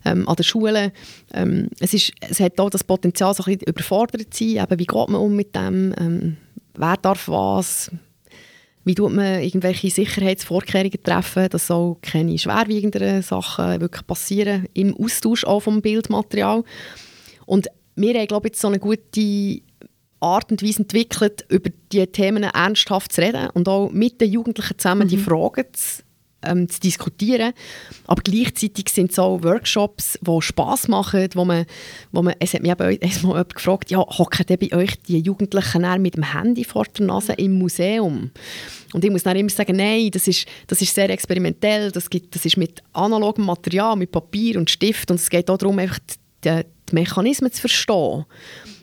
ähm, an der Schule. Ähm, es, ist, es hat auch das Potenzial, so ein bisschen überfordert zu sein. Eben, wie geht man um mit dem? Ähm, wer darf was? Wie tut man irgendwelche Sicherheitsvorkehrungen treffen, dass auch keine schwerwiegenderen Sachen wirklich passieren im Austausch auch vom Bildmaterial. Und wir haben, glaube ich, jetzt so eine gute Art und Weise entwickelt, über diese Themen ernsthaft zu reden und auch mit den Jugendlichen zusammen mhm. die Fragen zu, ähm, zu, diskutieren. Aber gleichzeitig sind es auch Workshops, die Spass machen, wo man, wo man es hat mich eben <laughs> mal gefragt, ja, hocken bei euch die Jugendlichen mit dem Handy vor der Nase im Museum? Und ich muss dann immer sagen, nein, das ist, das ist sehr experimentell, das, gibt, das ist mit analogem Material, mit Papier und Stift und es geht auch darum, einfach die, die Mechanismen zu verstehen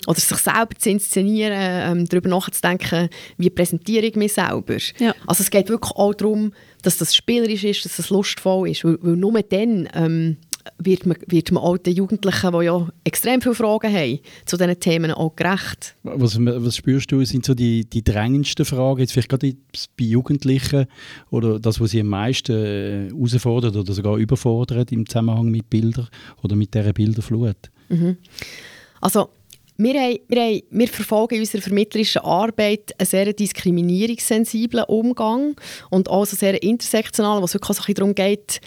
oder sich selber zu inszenieren, ähm, darüber nachzudenken, wie präsentiere ich mich selber. Ja. Also es geht wirklich auch darum, dass das spielerisch ist, dass das lustvoll ist, weil, weil nur dann ähm, wird man, wird man auch den Jugendlichen, die ja extrem viele Fragen haben, zu diesen Themen auch gerecht. Was, was spürst du, sind so die, die drängendsten Fragen, jetzt vielleicht gerade bei Jugendlichen oder das, was sie am meisten äh, herausfordert oder sogar überfordert im Zusammenhang mit Bildern oder mit dieser Bilderflut? Mhm. Also wir, haben, wir, haben, wir, verfolgen in unserer vermittlerischen Arbeit einen sehr diskriminierungssensiblen Umgang und auch so sehr intersektional, was wirklich so darum geht,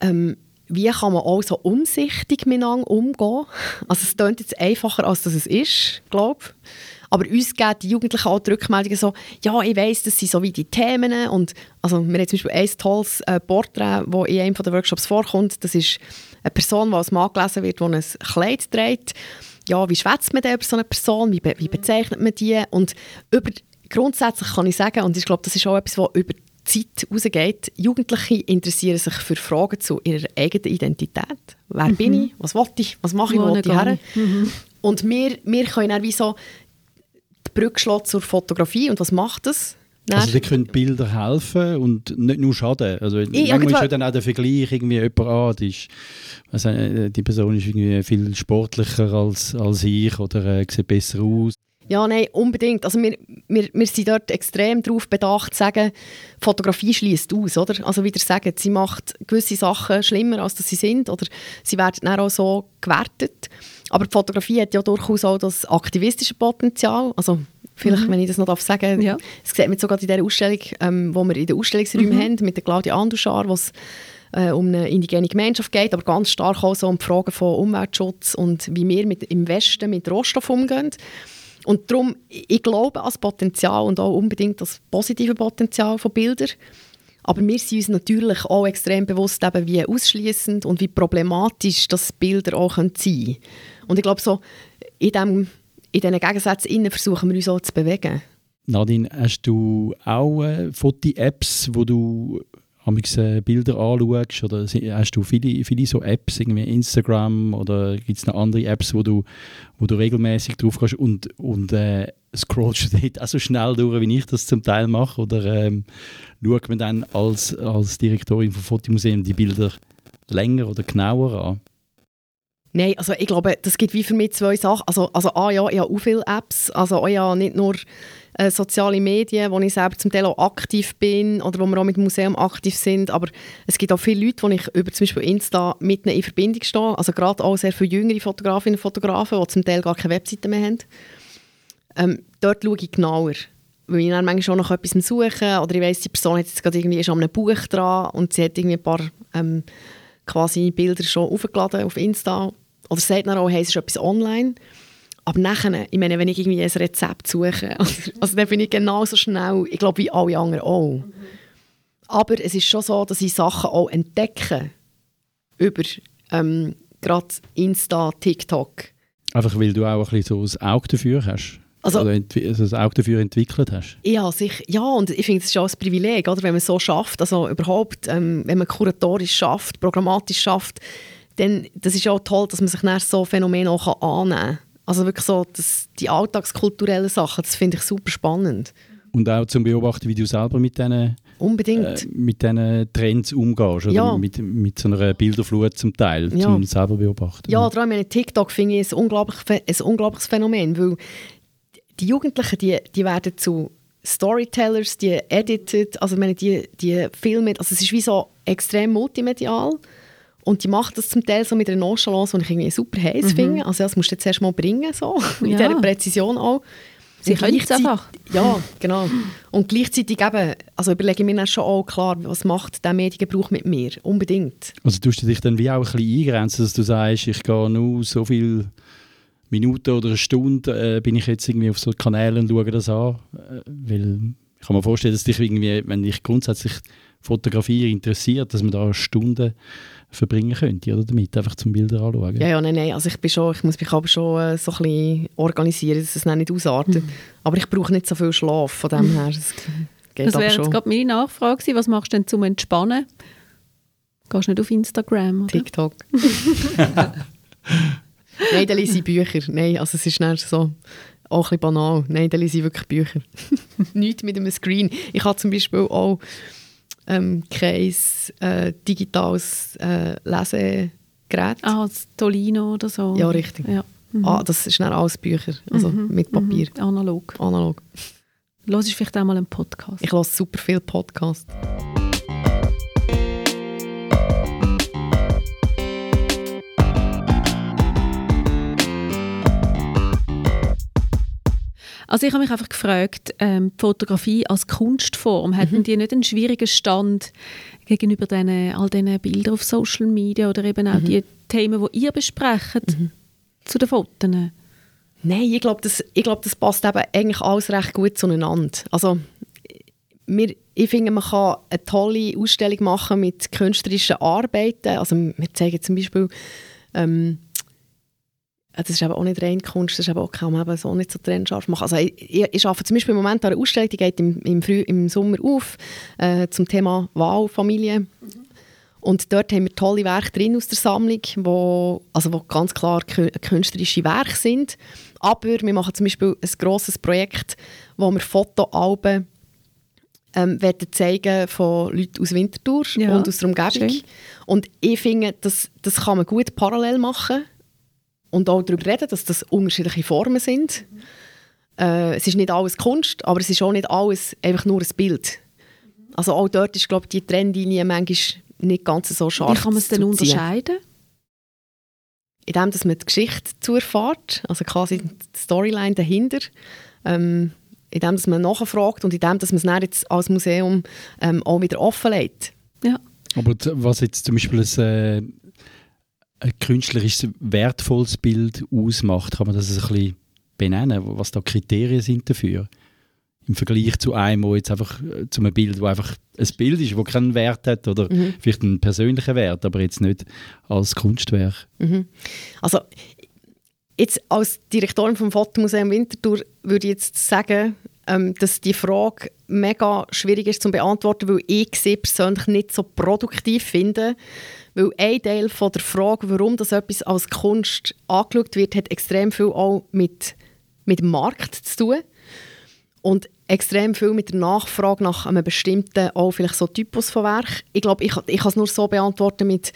ähm, wie kann man auch so umsichtig miteinander umgehen. Also es klingt jetzt einfacher, als das es ist, glaube ich. Aber uns geben die Jugendlichen auch die Rückmeldungen so, ja, ich weiss, das sind so wie die Themen und also wir haben zum Beispiel ein tolles äh, Porträt, das in einem der Workshops vorkommt. Das ist eine Person, die als Mann gelesen wird, die ein Kleid trägt. Ja, wie schwätzt man denn über so eine Person? Wie, be wie bezeichnet man die? Und über, grundsätzlich kann ich sagen, und ich glaube, das ist auch etwas, was über Zeit rausgeht, Jugendliche interessieren sich für Fragen zu ihrer eigenen Identität. Wer mhm. bin ich? Was will ich? Was mache ich? Wo ich her? Mhm. Und wir, wir können dann wie so die Brücke zur Fotografie. Und was macht das? Also die können Bilder helfen und nicht nur schaden. Also ich, manchmal ist ja dann auch der Vergleich irgendwie jemand, ah, die, ist, also die Person ist irgendwie viel sportlicher als, als ich oder äh, sieht besser aus. Ja, nein, unbedingt. Also wir, wir, wir sind dort extrem darauf bedacht, zu sagen, Fotografie schließt aus, oder? Also wieder sagen, sie macht gewisse Sachen schlimmer, als sie sind, oder sie werden dann auch so gewertet. Aber die Fotografie hat ja durchaus auch das aktivistische Potenzial. Also vielleicht, mhm. wenn ich das noch darf sagen, ja. das sieht man sogar in dieser Ausstellung, ähm, wo wir in den Ausstellungsräumen mhm. haben, mit der Claudia Anduschar, wo es äh, um eine indigene Gemeinschaft geht, aber ganz stark auch so um die Fragen von Umweltschutz und wie wir mit, im Westen mit Rohstoff umgehen. Und darum, ich glaube an das Potenzial und auch unbedingt das positive Potenzial von Bildern. Aber wir sind uns natürlich auch extrem bewusst, eben, wie ausschließend und wie problematisch das Bilder auch sein können. Und ich glaube, so in, dem, in diesen Gegensätzen versuchen wir uns auch zu bewegen. Nadine, hast du auch äh, Foto-Apps, wo du äh, Bilder anschaust? Oder hast du viele, viele so Apps, irgendwie Instagram oder gibt es noch andere Apps, wo du, wo du regelmäßig drauf kannst und, und äh, scrollst <laughs> du dort auch so schnell durch, wie ich das zum Teil mache? Oder ähm, schaut man dann als, als Direktorin vom Fotomuseum die Bilder länger oder genauer an? Nein, also ich glaube, das gibt wie für mich zwei Sachen. Also, also ah ja, ich habe auch viele Apps. Also ah ja, nicht nur äh, soziale Medien, wo ich selber zum Teil auch aktiv bin oder wo wir auch mit dem Museum aktiv sind. Aber es gibt auch viele Leute, die ich über zum Beispiel Insta mit in Verbindung stehe. Also gerade auch sehr viele jüngere Fotografinnen und Fotografen, die zum Teil gar keine Webseite mehr haben. Ähm, dort schaue ich genauer. Weil ich dann manchmal auch noch etwas suche oder ich weiss, die Person hat jetzt gerade irgendwie ist an einem Buch dran und sie hat irgendwie ein paar ähm, quasi Bilder schon aufgeladen auf Insta oder sagt dann auch, hey, es ist etwas online. Aber nachher, ich meine, wenn ich irgendwie ein Rezept suche, <laughs> also, also dann bin ich genauso schnell, ich glaube, wie alle anderen auch. Mhm. Aber es ist schon so, dass ich Sachen auch entdecke über ähm, gerade Insta, TikTok. Einfach weil du auch ein bisschen so das Auge dafür hast? Also, oder also das Auge dafür entwickelt hast? Ja, sich, ja und ich finde, es ist auch ein Privileg, oder, wenn man so schafft, also überhaupt, ähm, wenn man kuratorisch schafft, programmatisch schafft, dann das ist auch toll, dass man sich nach so Phänomenen auch annehmen kann. Also wirklich so, das, die alltagskulturellen Sachen, das finde ich super spannend. Und auch zum Beobachten, wie du selber mit diesen Unbedingt. Äh, mit diesen Trends umgehst, oder ja. mit, mit so einer Bilderflut zum Teil, ja. zum selber beobachten. Ja, darum meine TikTok finde ich ein, unglaublich, ein unglaubliches Phänomen, weil die Jugendlichen, die, die werden zu Storytellers, die editen, also meine, die, die filmen, also es ist wie so extrem multimedial und die macht das zum Teil so mit einer Nonchalance, die ich irgendwie super heiß mhm. finde. Also das musst du jetzt erst mal bringen, so, <laughs> mit ja. dieser Präzision auch. Sie können es einfach. Ja, genau. Und gleichzeitig eben, also überlege ich mir dann schon auch klar, was macht der Mediengebrauch mit mir? Unbedingt. Also tust du dich dann wie auch ein bisschen eingrenzen, dass du sagst, ich gehe nur so viele Minuten oder eine Stunde äh, bin ich jetzt irgendwie auf so Kanälen und schaue das an. Äh, weil ich kann mir vorstellen, dass dich irgendwie, wenn dich grundsätzlich Fotografie interessiert, dass man da Stunden verbringen könnte, oder damit, einfach zum Bilder anschauen. Ja, ja, nein, nein, also ich, bin schon, ich muss mich aber schon äh, so ein bisschen organisieren, dass es nicht ausartet. Mhm. Aber ich brauche nicht so viel Schlaf, von dem her, das geht Das wäre jetzt gerade meine Nachfrage gewesen, was machst du denn zum Entspannen? Gehst du nicht auf Instagram, oder? TikTok. <laughs> nein, da lese ich Bücher. Nein, also es ist nicht so auch ein bisschen banal. Nein, da lese ich wirklich Bücher. <laughs> Nichts mit einem Screen. Ich habe zum Beispiel auch ähm, kein äh, digitales äh, Lesegerät. Ah, das Tolino oder so. Ja, richtig. Ja. Mhm. Ah, das ist dann alles Bücher, also Mhm, mit Papier, Mhm. Analog. analog. Los ist vielleicht auch mal einen Podcast. Ich höre super viel Podcasts. Also ich habe mich einfach gefragt, ähm, die Fotografie als Kunstform, hatten die nicht einen schwierigen Stand gegenüber den, all diesen Bildern auf Social Media oder eben auch die Themen, die ihr besprecht, zu den Fotos? Nein, ich glaube, das, ich glaub, das passt eben eigentlich alles recht gut zueinander. Also, wir, ich finde, man kann eine tolle Ausstellung machen mit künstlerischen Arbeiten. Also, wir zeigen zum Beispiel, ähm, das ist eben auch nicht rein Kunst, das ist eben auch, kann man eben so nicht so trennscharf machen. Also, ich, ich, ich arbeite zum Beispiel im Moment an einer Ausstellung, die geht im, im, Früh, im Sommer auf, äh, zum Thema Wahlfamilie. Und dort haben wir tolle Werke drin aus der Sammlung, wo, also wo ganz klar kü- künstlerische Werke sind. Aber wir machen zum Beispiel ein grosses Projekt, wo wir Fotoalben ähm, zeigen von Leuten aus Winterthur Ja, und aus der Umgebung. schön. Und ich finde, das, das kann man gut parallel machen und auch darüber reden, dass das unterschiedliche Formen sind. Äh, es ist nicht alles Kunst, aber es ist auch nicht alles einfach nur ein Bild. Also auch dort ist, glaube ich, die Trennlinie manchmal nicht ganz so scharf Wie kann man es denn unterscheiden? Indem dass man die Geschichte zu erfährt, also quasi die Storyline dahinter, ähm, indem dass man nachfragt und indem dass man es dann jetzt als Museum ähm, auch wieder offenlegt. Ja. Aber was jetzt zum Beispiel ein, äh, ein künstlerisch wertvolles Bild ausmacht, kann man das ein bisschen benennen, was da Kriterien sind dafür? Im Vergleich zu einem, wo jetzt einfach äh, zu einem Bild, wo einfach ein Bild ist, wo keinen Wert hat oder Mhm. vielleicht einen persönlichen Wert, aber jetzt nicht als Kunstwerk. Mhm. Also jetzt als Direktorin vom Fotomuseum Winterthur würde ich jetzt sagen, ähm, dass die Frage mega schwierig ist zu beantworten, weil ich sie persönlich nicht so produktiv finde. Weil ein Teil von der Frage, warum das etwas als Kunst angeschaut wird, hat extrem viel auch mit, mit dem Markt zu tun. Und extrem viel mit der Nachfrage nach einem bestimmten, auch vielleicht so Typus von Werk. Ich glaube, ich, ich kann es nur so beantworten mit,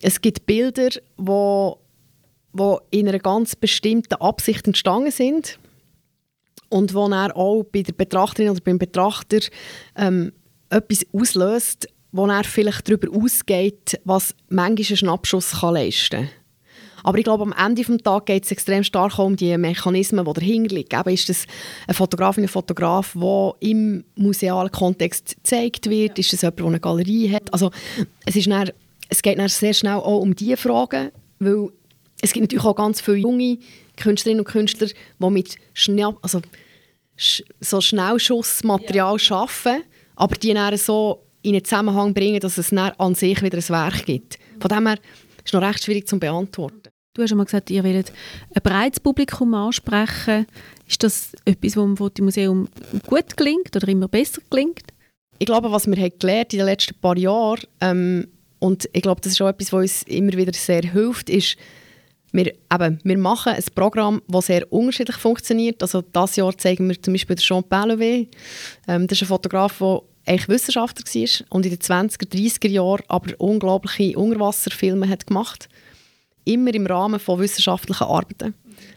es gibt Bilder, wo, wo in einer ganz bestimmten Absicht entstanden sind und wo dann auch bei der Betrachterin oder beim Betrachter ähm, etwas auslöst, wo er vielleicht darüber ausgeht, was manchmal ein Schnappschuss kann leisten kann. Aber ich glaube, am Ende des Tages geht es extrem stark um die Mechanismen, die dahinter liegen. Eben ist das eine Fotografin, ein Fotograf, der im musealen Kontext gezeigt wird? Ist das jemand, der eine Galerie hat? Also, es, ist dann, es geht dann sehr schnell auch um diese Fragen, weil es gibt natürlich auch ganz viele junge Künstlerinnen und Künstler, die mit schnell, also, sch- so Schnellschussmaterial arbeiten, aber die dann so in einen Zusammenhang bringen, dass es dann an sich wieder ein Werk gibt. Von dem her ist es noch recht schwierig zu beantworten. Du hast einmal gesagt, ihr wollt ein breites Publikum ansprechen. Ist das etwas, was dem Fotomuseum gut gelingt oder immer besser gelingt? Ich glaube, was wir haben gelernt in den letzten paar Jahren, ähm, und ich glaube, das ist auch etwas, was uns immer wieder sehr hilft, ist, wir, eben, wir machen ein Programm, das sehr unterschiedlich funktioniert. Also dieses Jahr zeigen wir zum Beispiel den Jean Pellevé. Ähm, das ist ein Fotograf, der eigentlich Wissenschaftler war und in den 20er, 30er Jahren aber unglaubliche Unterwasserfilme hat gemacht Immer im Rahmen von wissenschaftlichen Arbeiten.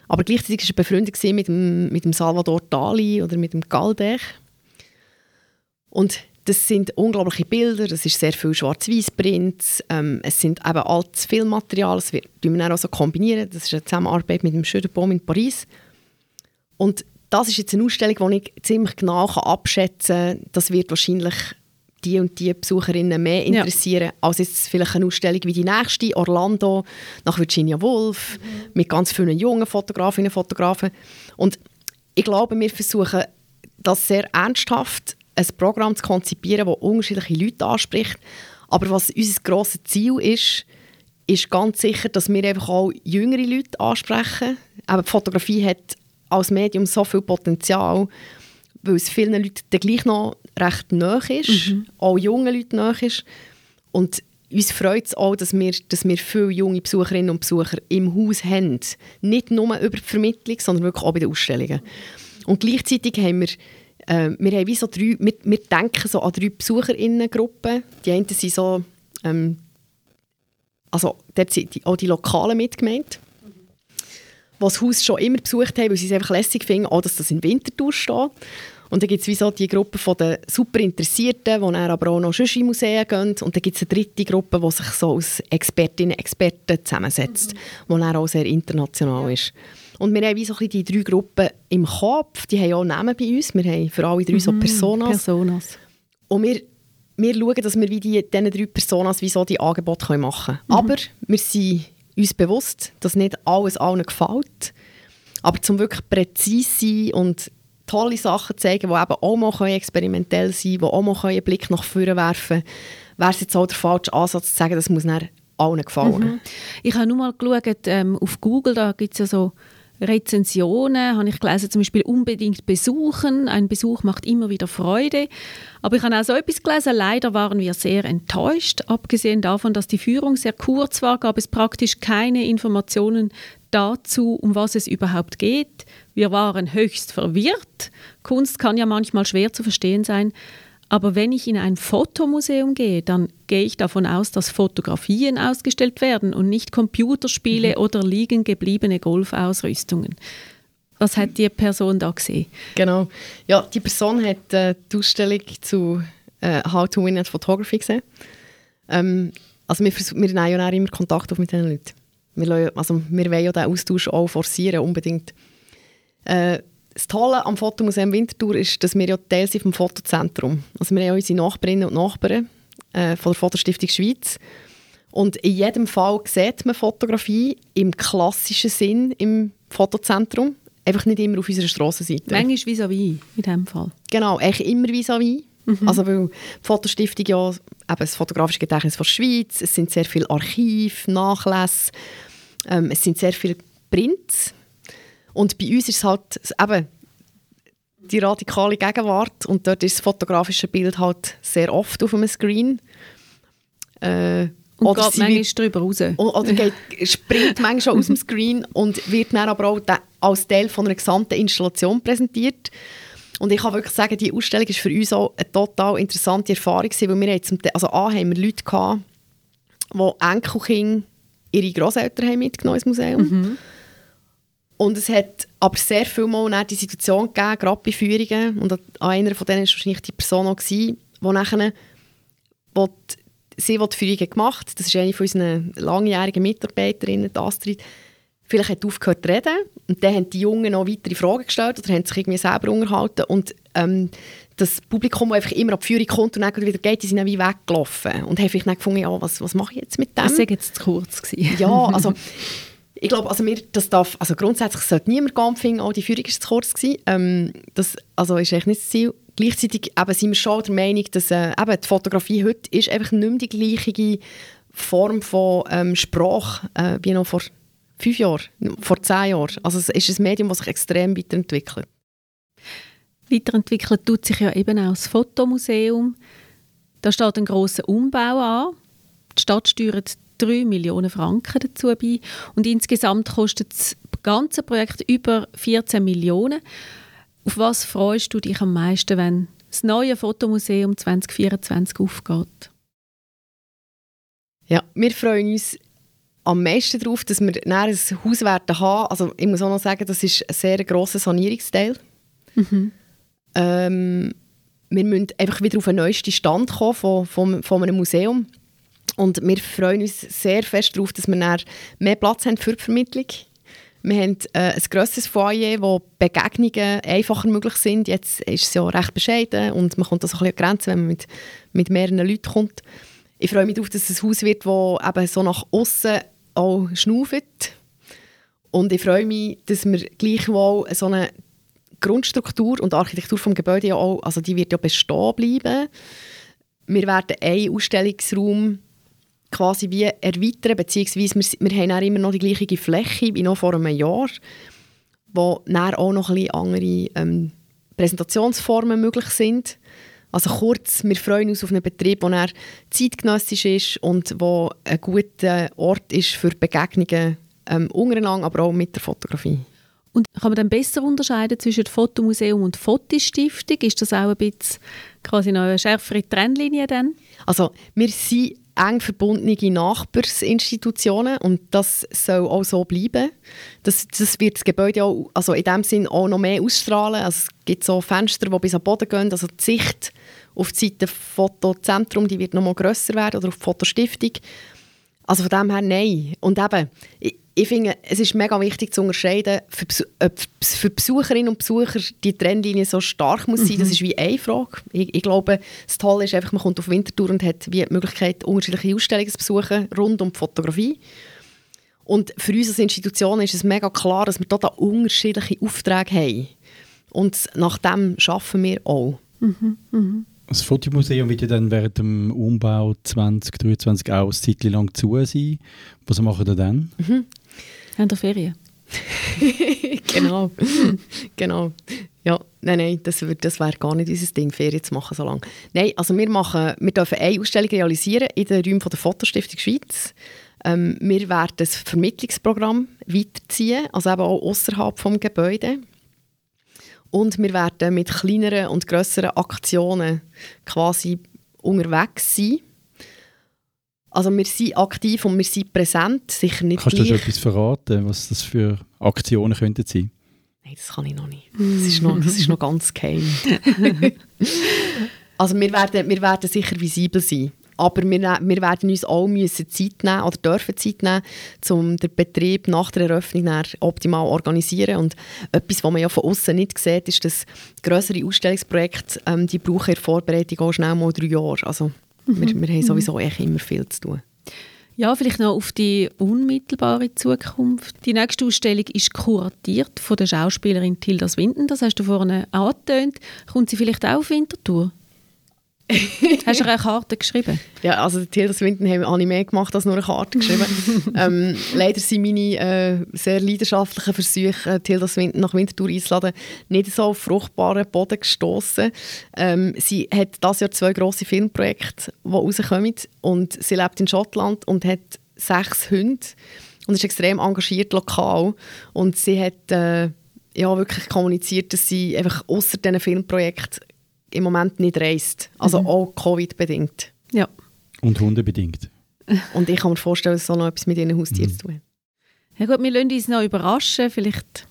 Aber gleichzeitig war er befreundet mit dem, mit dem Salvador Dali oder mit dem Galdech. Und das sind unglaubliche Bilder, es ist sehr viel Schwarz-Weiß-Print, ähm, es sind eben altes Filmmaterial, das wird wir dann auch so kombinieren, das ist eine Zusammenarbeit mit dem Schöderbaum in Paris. Und das ist jetzt eine Ausstellung, die ich ziemlich genau kann abschätzen kann, das wird wahrscheinlich die und die Besucherinnen mehr Ja. interessieren, als jetzt vielleicht eine Ausstellung wie die nächste, Orlando, nach Virginia Woolf, mit ganz vielen jungen Fotografinnen und Fotografen. Und ich glaube, wir versuchen das sehr ernsthaft, ein Programm zu konzipieren, das unterschiedliche Leute anspricht. Aber was unser grosses Ziel ist, ist ganz sicher, dass wir einfach auch jüngere Leute ansprechen. Aber die Fotografie hat als Medium so viel Potenzial, weil es vielen Leuten dann gleich noch recht nahe ist, auch jungen Leuten nahe ist. Und uns freut es auch, dass wir, dass wir viele junge Besucherinnen und Besucher im Haus haben. Nicht nur über die Vermittlung, sondern wirklich auch bei den Ausstellungen. Und gleichzeitig haben wir äh, wir haben wie so drei, wir, wir denken so an drei BesucherInnengruppen. Die einen sind so, ähm, also dort sind die, auch die Lokalen mitgemeint, die das Haus schon immer besucht haben, weil sie es einfach lässig finden, auch dass das in Winterthur steht. Und dann gibt es wie so die Gruppe von den super Interessierten, die dann aber auch noch sonst in Museen gehen. Und dann gibt es eine dritte Gruppe, die sich so aus Expertinnen und Experten zusammensetzt, mhm. die dann auch sehr international ist. Und wir haben wie so ein die drei Gruppen im Kopf, die haben auch Namen bei uns. Wir haben für alle drei so Mhm, Personas. Personas. Und wir, wir schauen, dass wir wie die, diesen drei Personas wie so die Angebote machen können. Aber wir sind uns bewusst, dass nicht alles allen gefällt. Aber zum wirklich präzise sein und tolle Sachen zeigen, die eben auch mal experimentell sein können, die auch mal einen Blick nach vorne werfen können, wäre es jetzt auch der falsche Ansatz zu sagen, das muss dann allen gefallen. Ich habe nur mal geschaut, ähm, auf Google, da gibt es ja so Rezensionen, habe ich gelesen, zum Beispiel unbedingt besuchen. Ein Besuch macht immer wieder Freude. Aber ich habe auch so etwas gelesen, leider waren wir sehr enttäuscht. Abgesehen davon, dass die Führung sehr kurz war, gab es praktisch keine Informationen dazu, um was es überhaupt geht. Wir waren höchst verwirrt. Kunst kann ja manchmal schwer zu verstehen sein. Aber wenn ich in ein Fotomuseum gehe, dann gehe ich davon aus, dass Fotografien ausgestellt werden und nicht Computerspiele oder liegen gebliebene Golfausrüstungen. Was hat die Person da gesehen? Genau. Ja, die Person hat äh, die Ausstellung zu äh, How to Win at Photography gesehen. Ähm, also wir, wir nehmen ja dann immer Kontakt auf mit diesen Leuten. Wir, lassen- also wir wollen ja diesen Austausch auch forcieren, unbedingt. Äh, das Tolle am Fotomuseum Winterthur ist, dass wir ja Teil sind vom Fotozentrum. Also wir haben ja unsere Nachbarinnen und Nachbarn äh, von der Fotostiftung Schweiz. Und in jedem Fall sieht man Fotografie im klassischen Sinn im Fotozentrum. Einfach nicht immer auf unserer Strassenseite. Manchmal vis-à-vis in diesem Fall. Genau, eigentlich immer vis-à-vis. Also weil die Fotostiftung ja eben das fotografische Gedächtnis der Schweiz, es sind sehr viele Archive, Nachlässe, ähm, es sind sehr viele Prints. Und bei uns ist es halt eben die radikale Gegenwart und dort ist das fotografische Bild halt sehr oft auf einem Screen. Äh, Und geht sie manchmal drüber raus. Oder geht, springt manchmal schon aus dem Screen und wird dann aber auch als Teil von einer gesamten Installation präsentiert. Und ich kann wirklich sagen, die Ausstellung war für uns auch eine total interessante Erfahrung, gewesen, weil wir haben zum Teil, also A, haben wir Leute gehabt, die Enkelkinder ihre Großeltern haben mitgenommen ins Museum. Und es hat aber sehr viel Mal die Situation gegeben, gerade bei Führungen, und an einer von denen war wahrscheinlich die Person auch, gewesen, die nachher wo die, sie, die die Führungen gemacht hat, das ist eine von unseren langjährigen Mitarbeiterinnen, die Astrid, vielleicht hat aufgehört zu reden und dann haben die Jungen noch weitere Fragen gestellt oder haben sich irgendwie selber unterhalten und ähm, das Publikum, das einfach immer ab die Führung kommt und dann wieder geht, die sind dann wie weggelaufen und haben vielleicht dann gefunden, ja, was, was mache ich jetzt mit dem? Das war jetzt zu kurz. Gewesen. Ja, also <laughs> ich glaube, also mir, das darf, also grundsätzlich sollte niemand gehen finden, oh, die Führung war zu kurz. Ähm, das also ist eigentlich nicht das Ziel. Gleichzeitig eben, sind wir schon der Meinung, dass äh, eben die Fotografie heute ist einfach nicht mehr die gleiche Form von ähm, Sprache äh, wie noch vor fünf Jahren, vor zehn Jahren. Also es ist ein Medium, das sich extrem weiterentwickelt. Weiterentwickelt tut sich ja eben auch das Fotomuseum. Da steht ein grosser Umbau an. Die Stadt steuert 3 Millionen Franken dazu bei. Und insgesamt kostet das ganze Projekt über 14 Millionen. Auf was freust du dich am meisten, wenn das neue Fotomuseum 2024 aufgeht? Ja, wir freuen uns am meisten darauf, dass wir ein Haus werden haben. Also ich muss auch noch sagen, das ist ein sehr grosser Sanierungsteil. Ähm, wir müssen einfach wieder auf einen neuesten Stand kommen von, von, von einem Museum. Und wir freuen uns sehr fest darauf, dass wir mehr Platz haben für die Vermittlung. Wir haben äh, ein grosses Foyer, wo Begegnungen einfacher möglich sind. Jetzt ist es ja recht bescheiden und man kommt das ein bisschen an Grenzen, wenn man mit, mit mehreren Leuten kommt. Ich freue mich darauf, dass es ein Haus wird, das eben so nach außen auch schnauft. Und ich freue mich, dass wir gleichwohl so eine Grundstruktur und Architektur vom Gebäude ja auch, also die wird ja bestehen bleiben. Wir werden einen Ausstellungsraum quasi wie erweitern, beziehungsweise wir, wir haben dann immer noch die gleiche Fläche wie noch vor einem Jahr, wo dann auch noch ein bisschen andere ähm, Präsentationsformen möglich sind. Also kurz, wir freuen uns auf einen Betrieb, der zeitgenössisch ist und wo ein guter Ort ist für Begegnungen ähm, untereinander, aber auch mit der Fotografie. Und kann man dann besser unterscheiden zwischen Fotomuseum und Fotostiftung? Ist das auch ein bisschen quasi noch eine schärfere Trennlinie dann? Also wir sind eng verbundene Nachbarsinstitutionen und das soll auch so bleiben. Das, das wird das Gebäude auch, also in dem Sinn auch noch mehr ausstrahlen. Also es gibt so Fenster, die bis am Boden gehen, also die Sicht auf die Seite Fotozentrum, die wird noch mal grösser werden oder auf die Fotostiftung. Also von dem her nein. Und eben, ich, ich finde, es ist mega wichtig zu unterscheiden, für, ob für Besucherinnen und Besucher die Trennlinie so stark muss sein. Mhm. Das ist wie eine Frage. Ich, ich, glaube, das Tolle ist einfach, man kommt auf Wintertour und hat wie die Möglichkeit, unterschiedliche Ausstellungen zu besuchen rund um die Fotografie. Und für uns als Institution ist es mega klar, dass wir total unterschiedliche Aufträge haben. Und nach dem arbeiten wir auch. Mhm. Mhm. Das Fotomuseum wird ja dann während dem Umbau 2023 auch eine Zeit lang zu sein. Was machen ihr dann? Mhm. Haben ihr Ferien? <laughs> genau. genau. Ja, nein, nein, das, das wäre gar nicht unser Ding, Ferien zu machen so lange. Nein, also wir, machen, wir dürfen eine Ausstellung realisieren in den Räumen der Fotostiftung Schweiz. Ähm, wir werden das Vermittlungsprogramm weiterziehen, also eben auch außerhalb des Gebäudes. Und wir werden mit kleineren und grösseren Aktionen quasi unterwegs sein. Also wir sind aktiv und wir sind präsent, sicher nicht Kannst gleich. du schon etwas verraten, was das für Aktionen könnten sein? Nein, das kann ich noch nicht. Das ist noch, das ist noch ganz geheim. <laughs> also wir werden, wir werden sicher visibel sein. Aber wir, ne-, wir werden uns auch müssen Zeit nehmen oder dürfen Zeit nehmen, um den Betrieb nach der Eröffnung optimal zu organisieren. Und etwas, was man ja von außen nicht sieht, ist, dass größere Ausstellungsprojekte, ähm, die brauchen in der Vorbereitung auch schnell mal drei Jahre. Also mhm. wir, wir haben sowieso echt immer viel zu tun. Ja, vielleicht noch auf die unmittelbare Zukunft. Die nächste Ausstellung ist kuratiert von der Schauspielerin Tilda Swinton. Das hast du vorhin angetönt. Kommt sie vielleicht auch auf Winterthur? <laughs> Hast du eine Karte geschrieben? Ja, also Tilda Swinton habe ich mehr gemacht als nur eine Karte geschrieben. <laughs> ähm, leider sind meine äh, sehr leidenschaftlichen Versuche, äh, Tilda Swinton nach Winterthur einzuladen, nicht so auf fruchtbaren Boden gestoßen. Ähm, sie hat das Jahr zwei grosse Filmprojekte, die rauskommen und sie lebt in Schottland und hat sechs Hunde und ist extrem engagiert lokal und sie hat äh, ja, wirklich kommuniziert, dass sie einfach außer diesen Filmprojekten im Moment nicht reist. Also mhm. auch Covid-bedingt. Ja. Und hundebedingt. <laughs> Und ich kann mir vorstellen, dass es auch noch etwas mit ihren Haustieren mhm. zu tun Ja gut, wir lassen uns noch überraschen. Vielleicht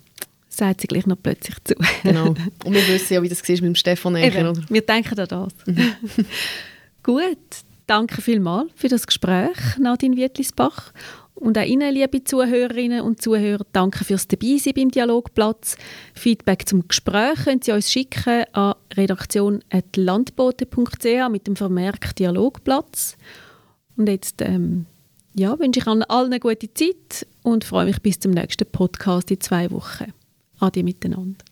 sagt sie gleich noch plötzlich zu. genau. <laughs> Und wir wissen ja, wie das war mit dem Stefan Echer, oder? Wir denken an das. Mhm. <laughs> gut, danke vielmals für das Gespräch, Nadine Wietlisbach. Und auch Ihnen, liebe Zuhörerinnen und Zuhörer, danke fürs Dabeisein beim Dialogplatz. Feedback zum Gespräch können Sie uns schicken an redaktion.landbote.ch mit dem Vermerk Dialogplatz. Und jetzt ähm, ja, wünsche ich allen eine gute Zeit und freue mich bis zum nächsten Podcast in zwei Wochen. Ade miteinander.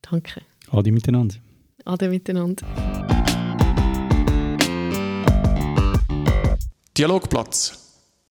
Danke. Ade miteinander. Ade miteinander. Dialogplatz